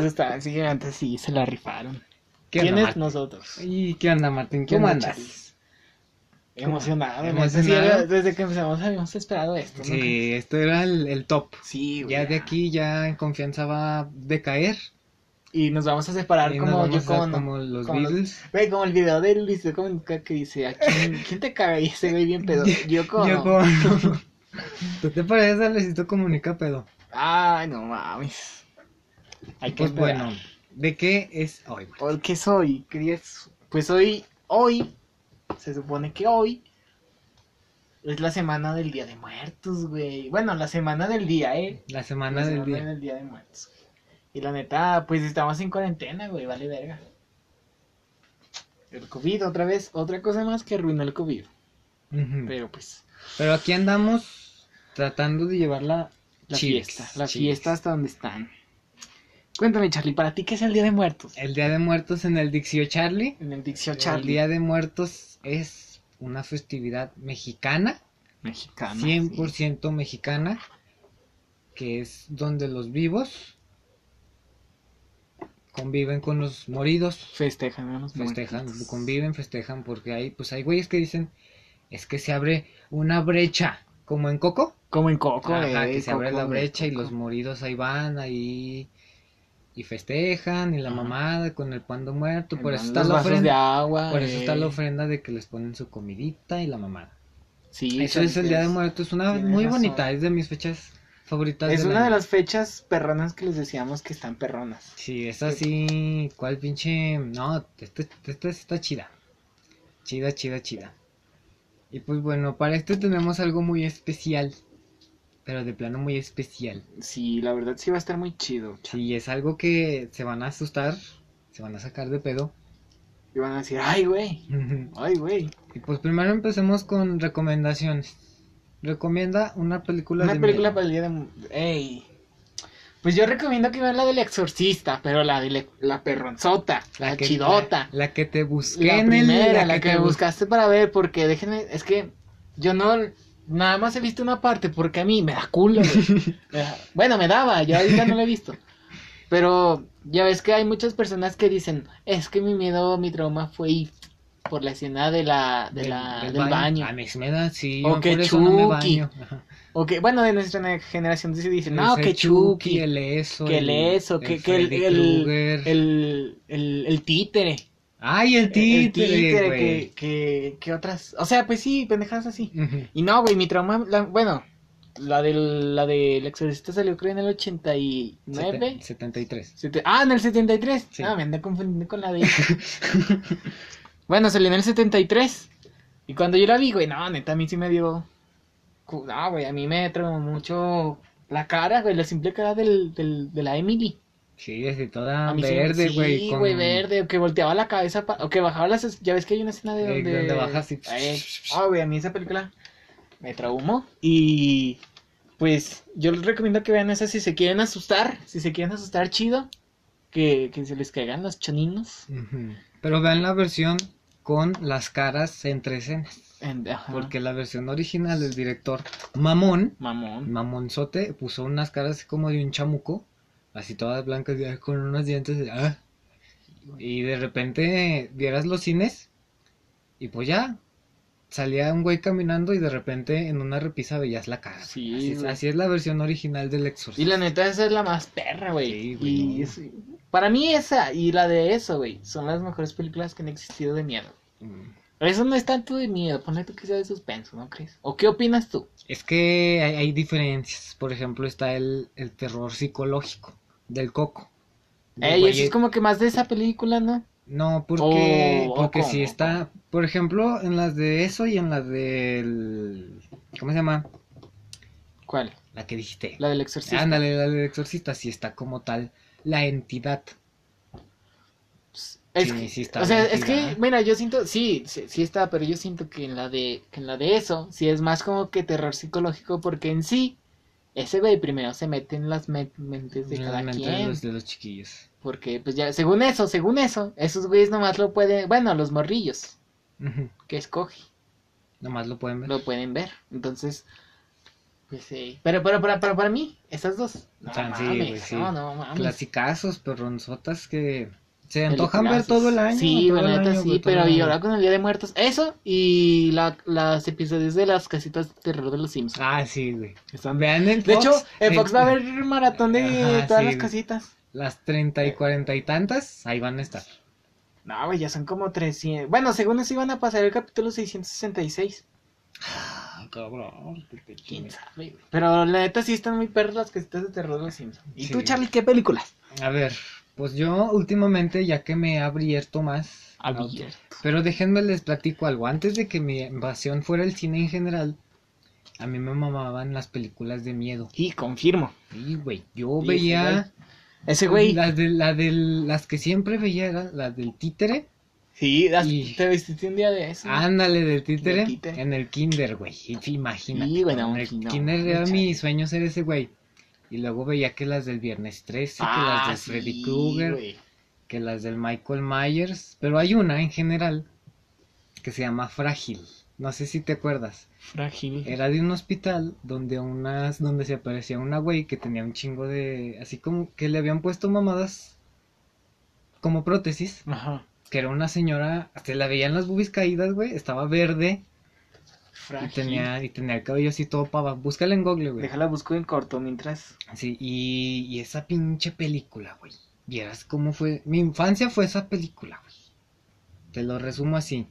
Se ¿verdad? asustaron, sí, se la rifaron. ¿Qué onda, ¿Quiénes? Nosotros. ¿Y qué onda, Martín? ¿Qué ¿Cómo andas? Emocionado. Emocionado. Desde que empezamos habíamos esperado esto. ¿no? Sí, esto era el, el top. Sí, güey. Ya de aquí, ya en confianza va a decaer. Y nos vamos a separar Y como yo hacer como, los como los- Beatles. Güey, como el video de Luis de Comunica que dice, ¿a quién, quién te caga? Y ese güey bien pedo. Yo como... Yo como. ¿Tú te pareces a Luisito Comunica pedo? Ay, no mames. Hay que Pues esperar. bueno, ¿de qué es hoy? Martín? ¿Por qué soy? ¿Querías? Pues hoy, hoy, se supone que hoy es la semana del Día de Muertos, güey. Bueno, la semana del día, ¿eh? La semana La del semana día. del Día de Muertos. Y la neta, pues estamos en cuarentena, güey, vale verga. El COVID, otra vez, otra cosa más que arruinó el COVID. Pero pues, Pero aquí andamos tratando de llevarla la fiesta, la chiles. fiesta hasta donde están. Cuéntame, Charlie, ¿para ti qué es el Día de Muertos? El Día de Muertos en el Dixio Charlie. En el Diccio El Charlie. Día de Muertos es una festividad mexicana, mexicano. 100% mexicana, que es donde los vivos conviven con los moridos, Festejan, ¿no? Los festejan, muertos. conviven, festejan, porque hay, pues hay güeyes que dicen, es que se abre una brecha, como en Coco, Como en Coco, Ajá, eh, que se abre la brecha y los moridos ahí van, ahí y festejan, y la mamada con el pan de muerto, por eso Los está la vasos de ofrenda, agua. por eso está eh. la ofrenda de que les ponen su comidita y la mamada. Sí, Eso es el Día de Muertos, es una muy razón. bonita, es de mis fechas favoritas. Es una de las fechas perronas que les decíamos que están perronas. Sí, es así, ¿cuál pinche? No, esta, esta está chida. Chida, chida, chida. Y pues bueno, para esto tenemos algo muy especial. Pero de plano muy especial. Sí, la verdad sí va a estar muy chido. Sí, es algo que se van a asustar, se van a sacar de pedo. Y van a decir, ay, güey, ay, güey. y pues primero empecemos con recomendaciones. Recomienda una película Una de película miedo. para el día de... Ey. Pues yo recomiendo que vean la del exorcista, pero la de la perronzota, la, que, chidota. La, la que te busqué La en el- primera, la, que, bus- buscaste para ver, porque déjenme, es que yo no, nada más he visto una parte, porque a mí me da culo. Me da- bueno, me daba, yo ahorita no la he visto. Pero ya ves que hay muchas personas que dicen, es que mi miedo, mi trauma fue ir por la escena de la, de la, del, baño. A mí me da, sí. O que no Chucky. Ajá. O que, bueno, de nuestra generación sí dicen, no, que Chucky, el eso. que el eso, que, que el, el, el, el títere. Ay, el El títere, títere, güey. que, que, que otras, o sea, pues sí, pendejadas así. Y no, güey, mi trauma, la- bueno, la del, la del exorcista salió creo en el 89. Sete- 73. Sete- ah, en el 73. Sí. Ah, me andé confundiendo con la de... bueno, salió en el 73. Y cuando yo la vi, güey, no, neta, a mí sí me dio... No, güey, a mí me traumó mucho la cara, güey, la simple cara del, del, de la Emily. Sí, desde toda sí- verde, güey. Sí, con- güey, verde, o que volteaba la cabeza, pa- o que bajaba las... Ya ves que hay una escena de Eh, donde... donde baja así. Eh, Ah, güey, a mí esa película me traumó. Y pues yo les recomiendo que vean esa si se quieren asustar, si se quieren asustar chido, que, que se les caigan los choninos. Pero vean la versión con las caras entre escenas. En- ajá. Porque la versión original del director Mamón, Mamón. Mamonzote, puso unas caras así como de un chamuco, así todas blancas, y, ah, con unos dientes. ah. Y de repente vieras los cines, y pues ya, salía un güey caminando y de repente en una repisa veías la cara. Sí, así, es, así es la versión original del Exorcist. Y la neta esa es la más perra, güey. Sí, güey, y es- para mí esa y la de eso, güey, son las mejores películas que han existido de miedo. Mm. Eso no es tanto de miedo, ponle tú que sea de suspenso, ¿no crees? ¿O qué opinas tú? Es que hay, hay diferencias. Por ejemplo, está el, el terror psicológico del coco. De Ey, eso es como que más de esa película, ¿no? No, porque, Oh, porque si está, por ejemplo, en las de eso y en las del, ¿cómo se llama? ¿Cuál? La que dijiste. La del exorcista. Ándale, la del exorcista, si está como tal la entidad. Es Sí, que, sí está o sea, es que, mira, yo siento, sí, sí, sí está, pero yo siento que en la de, que en la de eso, sí es más como que terror psicológico, porque en sí, ese güey primero se mete en las me- mentes de cada mente de quien, los, de los chiquillos. porque pues ya, según eso, según eso, esos güeyes nomás lo pueden, bueno, los morrillos Ujú. que escoge, Nomás lo pueden ver. lo pueden ver, entonces, Pues sí. Pero, pero, pero, pero para mí, esas dos. No, sí, mames, güey, sí. no, no mames. Clasicazos, perronzotas que se antojan ver todo el año. Sí, el neta año, sí, pero el y ahora con el Día de Muertos, eso y la, las episodios de las casitas de terror de los Simpsons. Ah, sí, güey. Vean en de Fox, hecho, en Fox va a haber maratón de Ajá, todas sí, las casitas. Las 30 y 40 y tantas, ahí van a estar. No, güey, ya son como 300. Bueno, según eso iban a pasar el capítulo 666. Ah, cabrón. ¿Quién sabe, güey? Pero la neta sí están muy perras las casitas de terror de los Simpsons. ¿Y Sí. tú, Charlie, qué películas? A ver, pues yo últimamente, ya que me he abierto más. Abierto. Pero déjenme les platico algo. Antes de que mi invasión fuera el cine en general, a mí me mamaban las películas de miedo. Sí, confirmo. Y, güey, yo Y veía. Ese güey. Las, de, la del- las que siempre veía eran las del títere. Sí, las- Y- te vestiste un día de eso. Ándale, del títere. En el kinder, güey. Y Imagínate. Sí, güey, no, en el sí, no, kinder era mi sueño ser ese güey. Y luego veía que las del viernes 13, que las de Freddy Ah, Krueger, que las del Michael Myers. Pero hay una en general que se llama Frágil. No sé si te acuerdas. Frágil. Era de un hospital donde unas, donde se aparecía una güey que tenía un chingo de, así como que le habían puesto mamadas como prótesis, Ajá. que era una señora, se la veían las boobies caídas, güey, estaba verde y tenía, y tenía el cabello así todo pava. Búscala en Google, güey. Déjala busco en corto mientras. Sí, y, y esa pinche película, güey. Vieras cómo fue. Mi infancia fue esa película, güey. Te lo resumo así.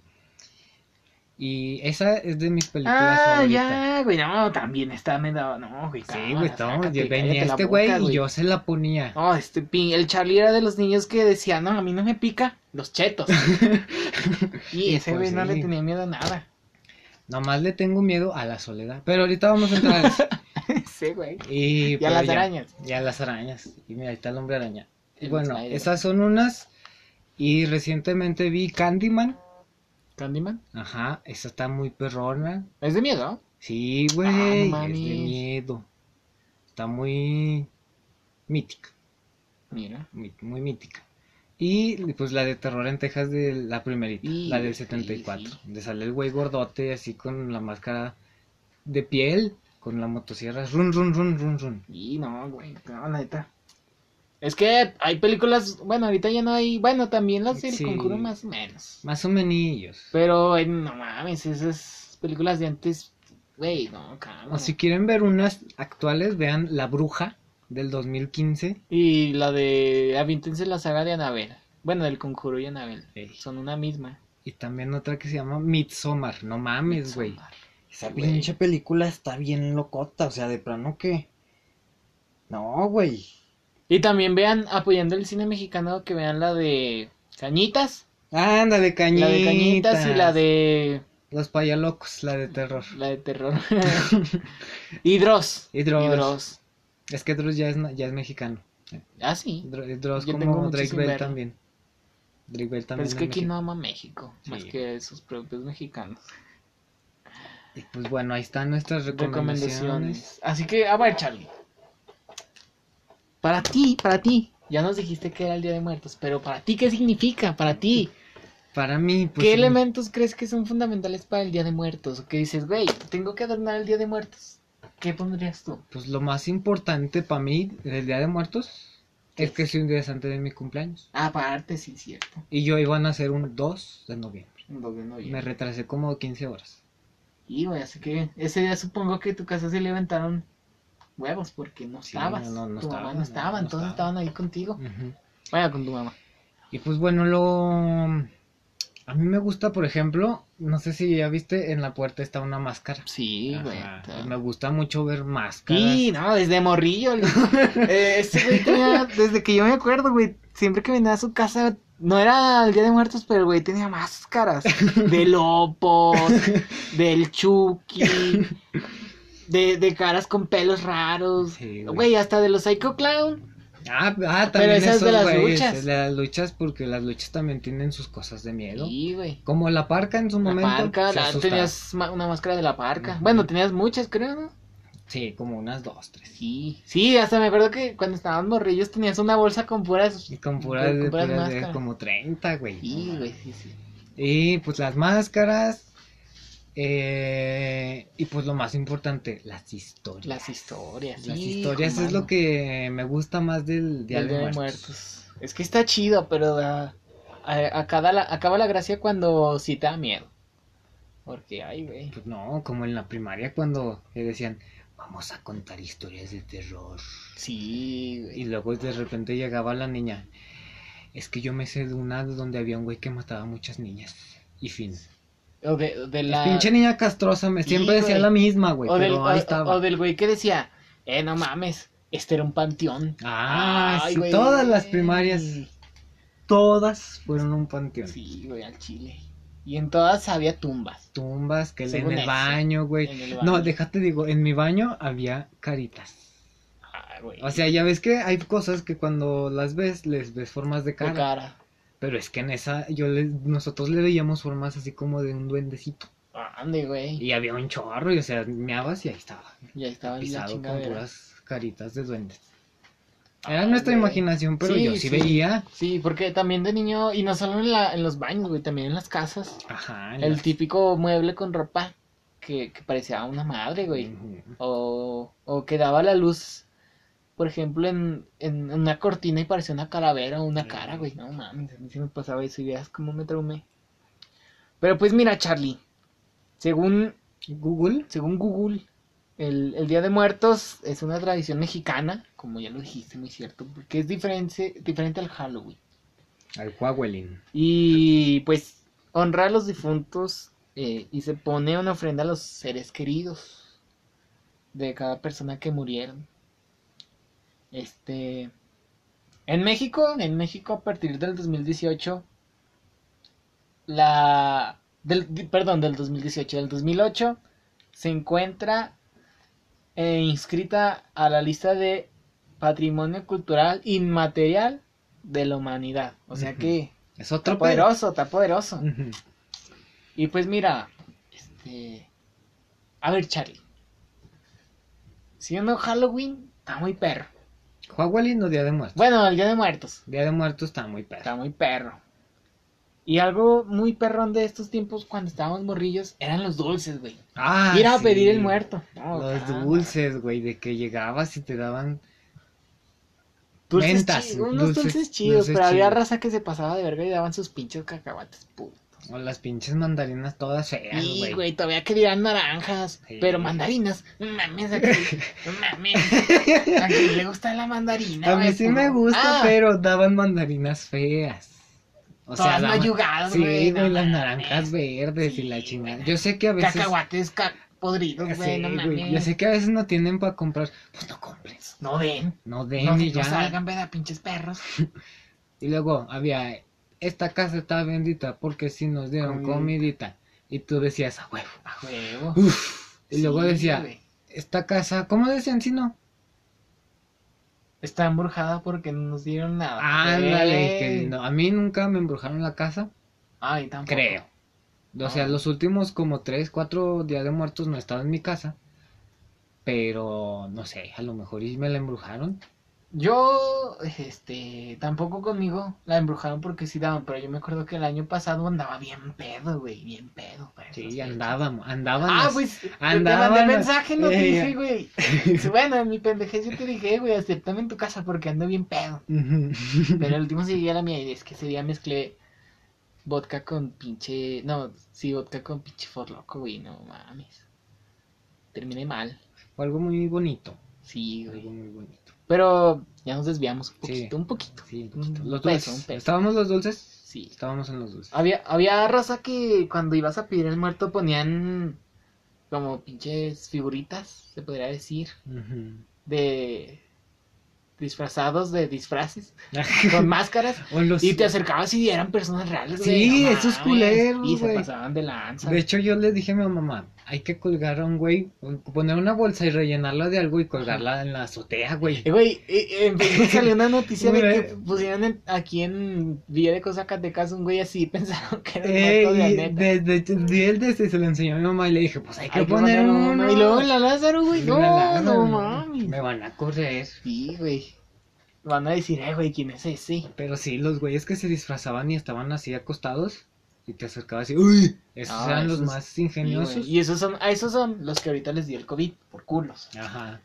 Y esa es de mis películas Ah, favoritas. ya, güey. No, también está me daba. No, güey. Sí, güey, todo. sácate, Venía este güey y yo se la ponía. No, este pin, el Charlie era de los niños que decía, no, a mí no me pica los chetos. y ese pues güey no le tenía miedo a nada. Nomás le tengo miedo a la soledad. Pero ahorita vamos a entrar a eso. sí, güey. Y, Y a las ya- arañas. Y a las arañas. Y mira, ahí está el hombre araña. El bueno, Snyder. esas son unas. Y recientemente vi Candyman. Candyman. Ajá, esa está muy perrona. Es de miedo. Sí, güey, Ah, no es de miedo. Está muy mítica, Mira. muy, muy mítica. Y pues la de Terror en Texas de la primerita, Y- la del sí, 74. sí. De sale el güey gordote así con la máscara de piel, con la motosierra, run, run, run, run, run. Y no, güey. No, la neta. Es que hay películas, bueno, ahorita ya no hay, bueno, también las del Sí. conjuro más o menos. Más o menos. Pero, eh, no mames, esas películas de antes, güey, no, calma. O si quieren ver unas actuales, vean La Bruja del 2015. Y la de, avíntense la saga de Anabel. Bueno, del conjuro y Anabel. Ey. Son una misma. Y también otra que se llama Midsommar. No mames, güey. Esa Güey. pinche película está bien locota, o sea, de plano que... No, güey. Y también vean, apoyando el cine mexicano, que vean la de Cañitas. Ándale, cañitas. La de Cañitas y la de, Los payalocos, la de terror. la de terror. Dross. Y Dross. Es que Dross ya es, ya es mexicano. Ah, sí. Dro- Dross como Drake Bell también. Drake Bell Pero también es que aquí no ama México, más que sus propios mexicanos. Y pues bueno, ahí están nuestras recomendaciones. Recomendaciones. Así que, a ver, Charlie. Para ti, para ti. Ya nos dijiste que era el Día de Muertos, pero para ti, ¿qué significa? Para ti. Para mí, pues... ¿Qué sí, elementos crees que son fundamentales para el Día de Muertos? O que dices, güey, tengo que adornar el Día de Muertos. ¿Qué pondrías tú? Pues lo más importante para mí del Día de Muertos es que es un día antes de mi cumpleaños. Aparte, sí, cierto. Y yo iba a nacer un 2 de noviembre. Un 2 de Me noviembre. retrasé como 15 horas. Y, güey, así que ese día supongo que tu casa se levantaron huevos porque no Sí, estabas. no, no tu estaba, mamá no, no estaba, no entonces estaba. estaban ahí contigo. Vaya con tu mamá. Y pues bueno, lo... A mí me gusta, por ejemplo, no sé si ya viste, en la puerta está una máscara. Sí, güey. Me gusta mucho ver máscaras. Sí, no, desde morrillo. eh, ese güey tenía, desde que yo me acuerdo, güey, siempre que venía a su casa, no era el Día de Muertos, pero el güey tenía máscaras. De lopos, del Chucky, de, de caras con pelos raros. Sí, güey. güey, hasta de los Psycho Clown. Ah, ah, Pero también esa es esos de las luchas. las luchas porque las luchas también tienen sus cosas de miedo. Sí, güey. Como la parca en su La momento. parca, la- asustaba. tenías una máscara de la parca. Bueno, tenías muchas, creo, ¿no? Sí, como unas dos, tres. Sí, sí, hasta me acuerdo que cuando estaban morrillos tenías una bolsa con puras. Y con puras, con de, puras puras máscaras. como 30, güey. Sí, güey, sí, sí. Y pues las máscaras. Eh, y pues lo más importante, las historias. Las historias. Las sí, historias es mano. lo que me gusta más del Día, Del de, Muertos. Muertos. Es que está chido, pero da- a- acaba, la, acaba la gracia cuando sí te da miedo. Porque, ay, güey. Pues no, como en la primaria cuando le decían, vamos a contar historias de terror. Sí, güey. Y luego de repente llegaba la niña. Es que yo me sé de una donde había un güey que mataba a muchas niñas. Y fin. O de, de la... Pinche niña castrosa, me Sí, siempre decía la misma, güey. o, del, pero ahí o- estaba. o del güey que decía, eh, no mames, este era un panteón. Ah, Ay, sí, güey. todas las primarias, todas fueron un panteón. Sí, güey, al chile. Y en todas había tumbas. Tumbas, que en el baño, güey. en el No, déjate digo, en mi baño había caritas. Ah, güey. O sea, ya ves que hay cosas que cuando las ves, les ves formas de de cara. Pero es que en esa, yo le, nosotros le veíamos formas así como de un duendecito. Ande, güey. Y había un chorro, y o sea, meabas y ahí estaba. Estaba ahí la Pisado con puras caritas de duendes. Era Ah, nuestra güey. imaginación, pero Sí, yo sí, sí. veía. Sí, porque también de niño, y no solo en, la, en los baños, güey, también en las casas. Ajá. El las- típico mueble con ropa que, que parecía una madre, güey. O, o que daba la luz, por ejemplo, en, en una cortina y parecía una calavera o una cara, güey. No mames, a mí sí me pasaba eso y veas cómo me traumé. Pero pues mira, Charlie, según, Google. según Google, el, el Día de Muertos es una tradición mexicana, como ya lo dijiste, muy cierto, porque es diferente, diferente al Halloween. Al Huawelin. Y pues honra a los difuntos eh, y se pone una ofrenda a los seres queridos de cada persona que murieron. Este. En México, en México a partir del 2018, la. Del, perdón, del 2018, del 2008, se encuentra eh, inscrita a la lista de Patrimonio Cultural Inmaterial de la Humanidad. O sea que Es otro Está poderoso, está poderoso. Y pues mira, este. A ver, Charlie. Siendo Halloween, está muy perro. Huawelin o Día de Muertos. Bueno, el Día de Muertos, Día de Muertos está muy perro. está muy perro. Y algo muy perrón de estos tiempos cuando estábamos morrillos eran los dulces, güey. Ah, Ir a sí. pedir el muerto. No, Los dulces, güey, de que llegabas y te daban. Dulces mentas, unos dulces- dulces, chidos, dulces pero había raza que se pasaba de verga y daban sus pinches cacahuates putos. O las pinches mandarinas todas feas, güey. güey, todavía querían naranjas, Sí. pero mandarinas. Mames, aquí, mames. A quién le gusta la mandarina, A mí güey, sí me gusta, Ah, pero daban mandarinas feas. O Todas daban- mayugadas, Sí, güey, güey, no las naranjas verdes y Sí, la chingada. güey. Yo sé que a veces. Cacahuates ca- podridos, güey, Sí, no güey, mames. Yo sé que a veces no tienen para comprar. Pues no compres. No den. No den No, y no ya. salgan, ¿verdad, pinches perros? Y luego había. Esta casa está bendita porque si nos dieron comidita. Y tú decías, a huevo. A huevo. Uf. Y luego decía, esta casa, ¿cómo decían si no? Está embrujada porque no nos dieron nada. Ándale, que no, a mí nunca me embrujaron la casa, Ay, tampoco. creo. O sea, No. los últimos como tres, cuatro días de muertos no he estado en mi casa. Pero no sé, a lo mejor y me la embrujaron. Yo, este, tampoco conmigo la embrujaron porque sí daban, pero yo me acuerdo que el año pasado andaba bien pedo, güey, bien pedo. Sí, andábamos, andaban. Ah, pues, te- te andaban mandé mensaje, no te Eh, dije, güey. Bueno, en mi pendejez yo te dije, güey, acéptame en tu casa porque ando bien pedo. Pero el último sí llegué a la mía y es que ese día mezclé vodka con pinche, no, sí, vodka con pinche forloco, güey, no mames. Terminé mal, Fue algo muy bonito. sí, Algo güey. muy bonito. Pero ya nos desviamos un Sí. poquito, un poquito. Sí, Un poquito. los peso, dulces. un peso. ¿Estábamos los dulces? Sí. Estábamos en los dulces. Había, había raza que cuando ibas a pedir el muerto ponían como pinches figuritas, se podría decir, de disfrazados de disfraces, con máscaras, los- y te acercabas y eran personas reales. Sí, esos culeros, Y se pasaban de lanza. De hecho, yo le dije a mi mamá, hay que colgar a un güey, poner una bolsa y rellenarla de algo y colgarla en la azotea, güey. Eh, Güey, eh, eh, salió una noticia de que Güey. pusieron en- aquí en Villa de Zacatecas un güey así, pensaron que era un Eh, muerto de neta. desde, desde él desde se lo enseñó a mi mamá y le dije, pues hay que Hay que poner uno. Y luego la Lázaro, güey. No, lana, no mames. Me van a correr. Sí, güey. Van a decir, eh, güey, ¿quién es ese? Pero sí, los güeyes que se disfrazaban y estaban así acostados y te acercabas y ¡Uy! Esos Ah, eran los más ingeniosos. y esos son, a esos son los que ahorita les dio el COVID, por culos. Ajá.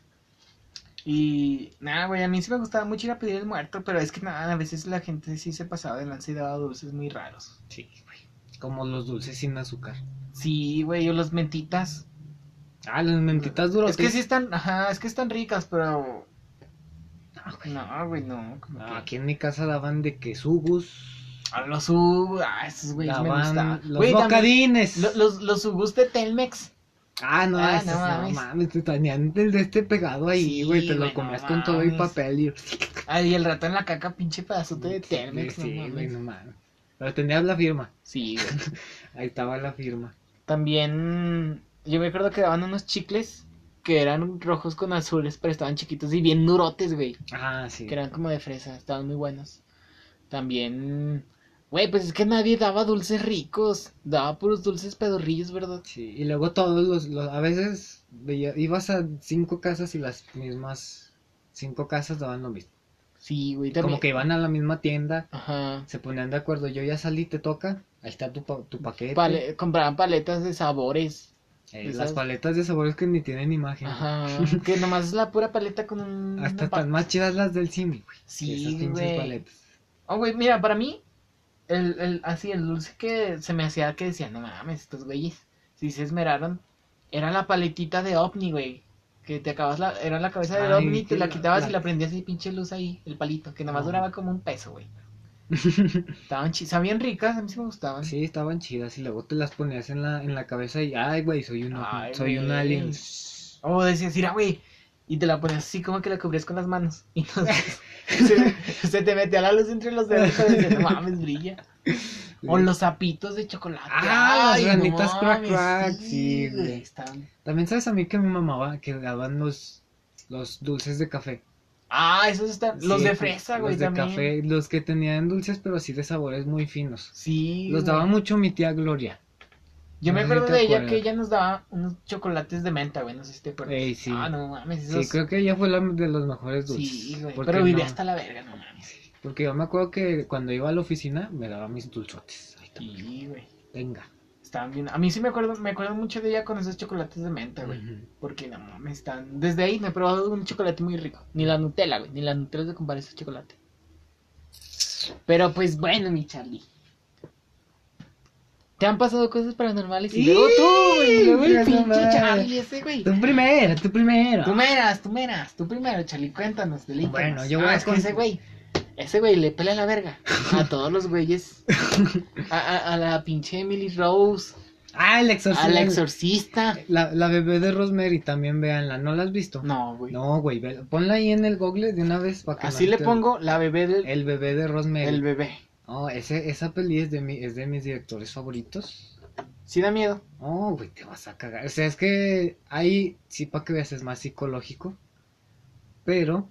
Y nada, güey, a mí sí me gustaba mucho ir a pedir el muerto, pero es que nada, a veces la gente sí se pasaba de lanza y daba dulces muy raros. Sí, güey. Como los dulces sin azúcar. Sí, güey, o los mentitas. Ah, las mentitas duras. Es que sí están, ajá, es que están ricas, pero... No, güey. No, güey, no. que- aquí en mi casa daban de quesugus. A los Ugus, ah, esos güeyes me gustaban. Los Güey, bocadines. lo- los, los de Telmex. Ah, no, Ah, esos, no no mames. te tenían el de este pegado ahí, Sí, güey. te lo güey, no comías con todo el papel y. Ah, y el rato en la caca, pinche pedazote de Telmex. Sí, no mames. güey, no mames. Pero tenías la firma. Sí, güey. Ahí estaba la firma. También, yo me acuerdo que daban unos chicles que eran rojos con azules, pero estaban chiquitos y bien durotes, güey. Ah, sí. Que eran como de fresa, estaban muy buenos. También, güey, pues es que nadie daba dulces ricos, daba puros dulces pedorrillos, ¿verdad? Sí, y luego todos los, los- a veces veía- ibas a cinco casas y las mismas cinco casas daban lo mismo. Sí, güey, también. Como que iban a la misma tienda, Ajá. se ponían de acuerdo, yo ya salí, te toca, ahí está tu, tu paquete. Pale- compraban paletas de sabores. Eh, las paletas de sabores que ni tienen imagen. Ajá. que nomás es la pura paleta con un. Hasta están más chidas las del Simi, güey. Sí, Esas pinches güey. paletas. Oh, güey, mira, para mí, el, el, así, el dulce que se me hacía que decía, no mames, estos güeyes, si se esmeraron, era la paletita de ovni, güey. Que te acabas la, era la cabeza del ovni, te la quitabas la- y la prendías y pinche luz ahí, el palito, que nomás No. duraba como un peso, güey. Estaban chi- sabían ricas, a mí sí me gustaban. Sí, estaban chidas y luego te las ponías en la, en la cabeza y, ay, güey, soy un, soy un alien. O decías, mira, güey, y te la ponías así como que la cubrías con las manos. Y entonces se, se te metía la luz entre los dedos y decías, no mames, brilla. O los sapitos de chocolate. Ah, las Ay, no ranitas crack crack, sí, güey. estaban- También sabes a mí que mi mamá que daban los, los dulces de café. Ah, esos están. Los de fresa, güey, Los de también. café, los que tenían dulces pero así de sabores muy finos. Sí. Los güey. daba mucho mi tía Gloria. Yo me no acuerdo de ella que ella nos daba unos chocolates de menta, güey. No sé si te acuerdas. Ey, sí. Ah, no mames. Esos... Sí, creo que ella fue la de los mejores dulces. Sí, güey. Pero vivía no- hasta la verga, no mames. Porque yo me acuerdo que cuando iba a la oficina me daba mis dulzotes. Ahí. Sí, güey. Venga. Estaban bien. A mí sí me acuerdo, me acuerdo mucho de ella con esos chocolates de menta, güey. Porque no mames, están. Desde ahí me he probado un chocolate muy rico. Ni la Nutella, güey. Ni la Nutella se compara a ese chocolate. Pero pues bueno, mi Charlie. ¿Te han pasado cosas paranormales? Y luego tú, güey. y Luego el pinche. Charlie ese, güey. Tú primero, tú primero. Tú meras, tú meras, tú primero, Charlie, cuéntanos, delítanos. Bueno, yo voy Ah, a es ese güey, ese güey le pela la verga a todos los güeyes. A, a- a la pinche Emily Rose, Ah, el exorcista. al exorcista. La, la bebé de Rosemary también, véanla. ¿No la has visto? No, güey. No, güey, ponla ahí en el google de una vez para que Así no le te- pongo la bebé del El bebé de Rosemary. el bebé. Oh, ese, esa peli es de, mi, es de mis directores favoritos. Sí da miedo. Oh, güey, te vas a cagar. O sea, es que ahí sí para que veas es más psicológico. Pero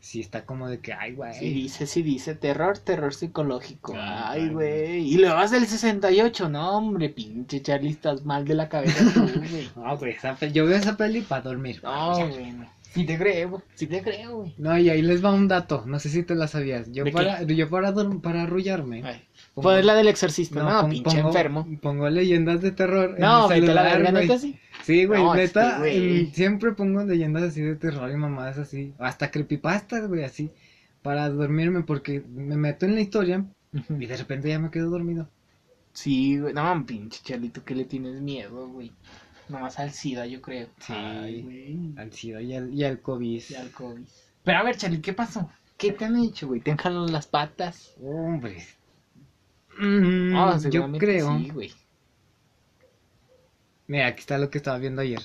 sí está como de que, ay, güey. Sí dice, sí dice, terror, terror psicológico. Ah, Ay, güey. Y luego vas del 68, no, hombre, pinche Charlie, estás mal de la cabeza tú, güey. No, güey, esa pe- yo veo esa peli para dormir. No, güey. No. Sí te creo, sí te creo, güey. No, y ahí les va un dato. No sé si te la sabías. Yo ¿De qué? para, yo para, para arrullarme. Ay, pongo- Pues la del exorcista, no, pon- pinche pongo- enfermo. Pongo leyendas de terror. en No, vete a la verga, neta sí. Sí, güey, No, neta. este, güey. en- siempre pongo leyendas así de terror y mamadas así. Hasta creepypastas, güey, así. Para dormirme porque me meto en la historia y de repente ya me quedo dormido. Sí, güey. No, pinche Charlito, que le tienes miedo, güey. Nomás al SIDA, yo creo. Sí. Ay. Al SIDA y al, y al COVID. Y al COVID. Pero a ver, Charlie, ¿qué pasó? ¿Qué te han hecho, güey? ¿Te han jalado las patas? Hombre. Mm, Ah, yo creo. Sí, güey. Mira, aquí está lo que estaba viendo ayer.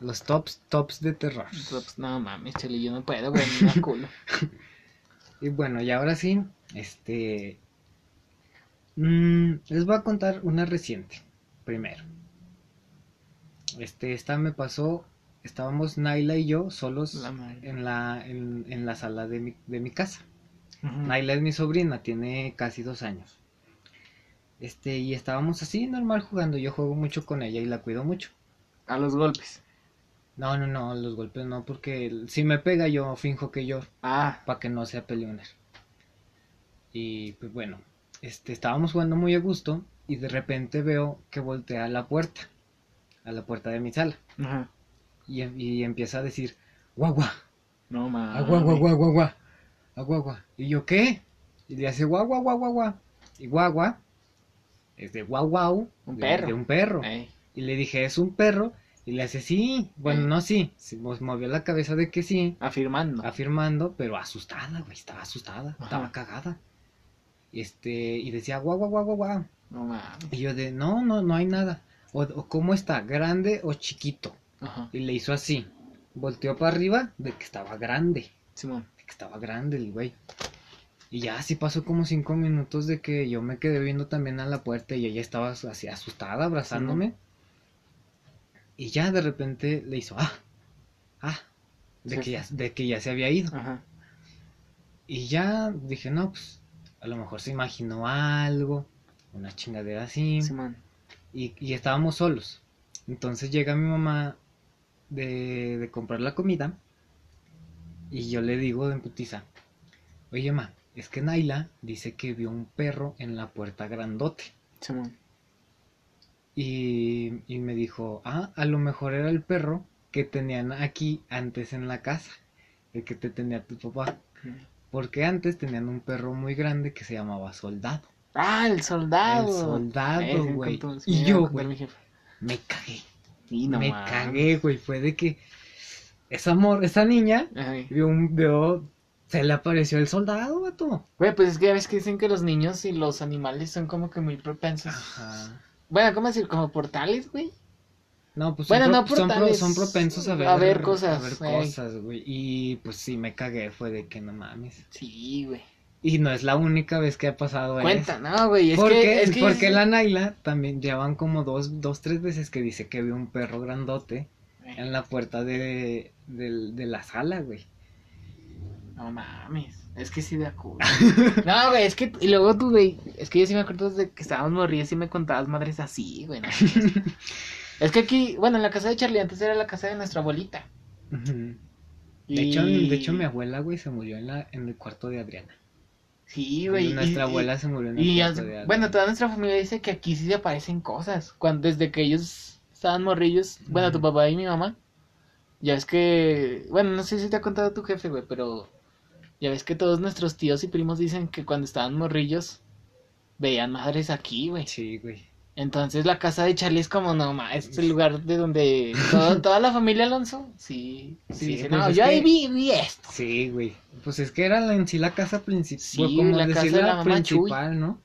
Los tops, tops de terror. Pues, no mames, Charlie, yo no puedo, güey. Me da culo. Y bueno, y ahora sí, este... mm, les voy a contar una reciente, primero. Este, esta me pasó, estábamos Naila y yo solos La en la, en, en la sala de mi, de mi casa. Ujú. Naila es mi sobrina, tiene casi dos años. Este, y estábamos así, normal jugando, yo juego mucho con ella y la cuido mucho. A los golpes. No, no, no, los golpes no, porque si me pega yo finjo que yo Ah, para que no sea peleoner. Y pues bueno, este, estábamos jugando muy a gusto y de repente veo que voltea la puerta, a la puerta de mi sala. Ajá. Y, y empieza a decir, guagua, No mames. agua, agua, agua, agua, agua, agua. Y yo, ¿qué? Y le hace guau, guau, guau, guau, guau. Y guagua es de guau, guau. Un de- perro. De un perro. Ey. Y le dije, ¿es un perro? Y le hace, sí. Bueno, no sí. Se mo- movió la cabeza de que sí. Afirmando. Afirmando, pero asustada, güey. Estaba asustada. Ajá. Estaba cagada. Este, y decía, guau, guau, guau, guau, guau. No mames. Y yo de, no, no, no hay nada. O, o cómo está, grande o chiquito. Ajá. Y le hizo así. Volteó para arriba de que estaba grande. Simón. De que estaba grande el güey. Y ya así pasó como cinco minutos de que yo me quedé viendo también a la puerta y ella estaba así asustada, abrazándome. Y ya de repente le hizo, ah, ah, de, Sí, que ya, de que ya se había ido. Ajá. Y ya dije, no, pues a lo mejor se imaginó algo, una chingadera así. Simón. Y, y estábamos solos. Entonces llega mi mamá de, de comprar la comida y yo le digo de putiza, oye ma, es que Naila dice que vio un perro en la puerta grandote. Simón. Y, y me dijo, ah, a lo mejor era el perro que tenían aquí antes en la casa, el que te tenía tu papá. Porque antes tenían un perro muy grande que se llamaba Soldado. Ah, el soldado. El soldado, güey. Y yo, güey. Me cagué. Y no me cagué, güey. Fue de que esa amor, esa niña Ay. vio un vio, se le apareció el soldado, vato. Güey, pues es que ya ves que dicen que los niños y los animales son como que muy propensos. Ajá. Bueno, ¿cómo decir? Como portales, güey. No, pues Bueno, son, no pro- son, pro- son propensos a ver, a ver cosas, a ver cosas, güey. Y pues sí, me cagué, fue de que no mames. Sí, güey. Y no es la única vez que ha pasado Cuenta, eso. no, güey. Es ¿Por que, es que Porque la Naila también llevan como dos, dos, tres veces que dice que vio un perro grandote en la puerta de, de la sala, güey. No mames. Es que sí de acuerdo. no, güey, es que. Y luego tú, güey. Es que yo sí me acuerdo desde que estábamos morridos y me contabas madres así, güey. no es que aquí, bueno, en la casa de Charlie antes era la casa de nuestra abuelita. De, Y- hecho, de hecho, mi abuela, güey, se murió en, la, en el cuarto de Adriana. Sí, güey. Nuestra y- abuela se murió en el Y, de bueno, toda nuestra familia dice que aquí sí se aparecen cosas. Cuando, desde que ellos estaban morrillos, bueno, tu papá y mi mamá, ya es que, bueno, no sé si te ha contado tu jefe, güey, pero ya ves que todos nuestros tíos y primos dicen que cuando estaban morrillos veían madres aquí, güey. Sí, güey. Entonces la casa de Charlie es como, no, ma, es el lugar de donde todo- toda la familia Alonso, sí, sí, Sí, dice, pues no, yo ahí vi, vi esto. Sí, güey. Pues es que era la- en sí la casa principal. Sí, como la casa decir de la, la mamá Chuy. principal, ¿no?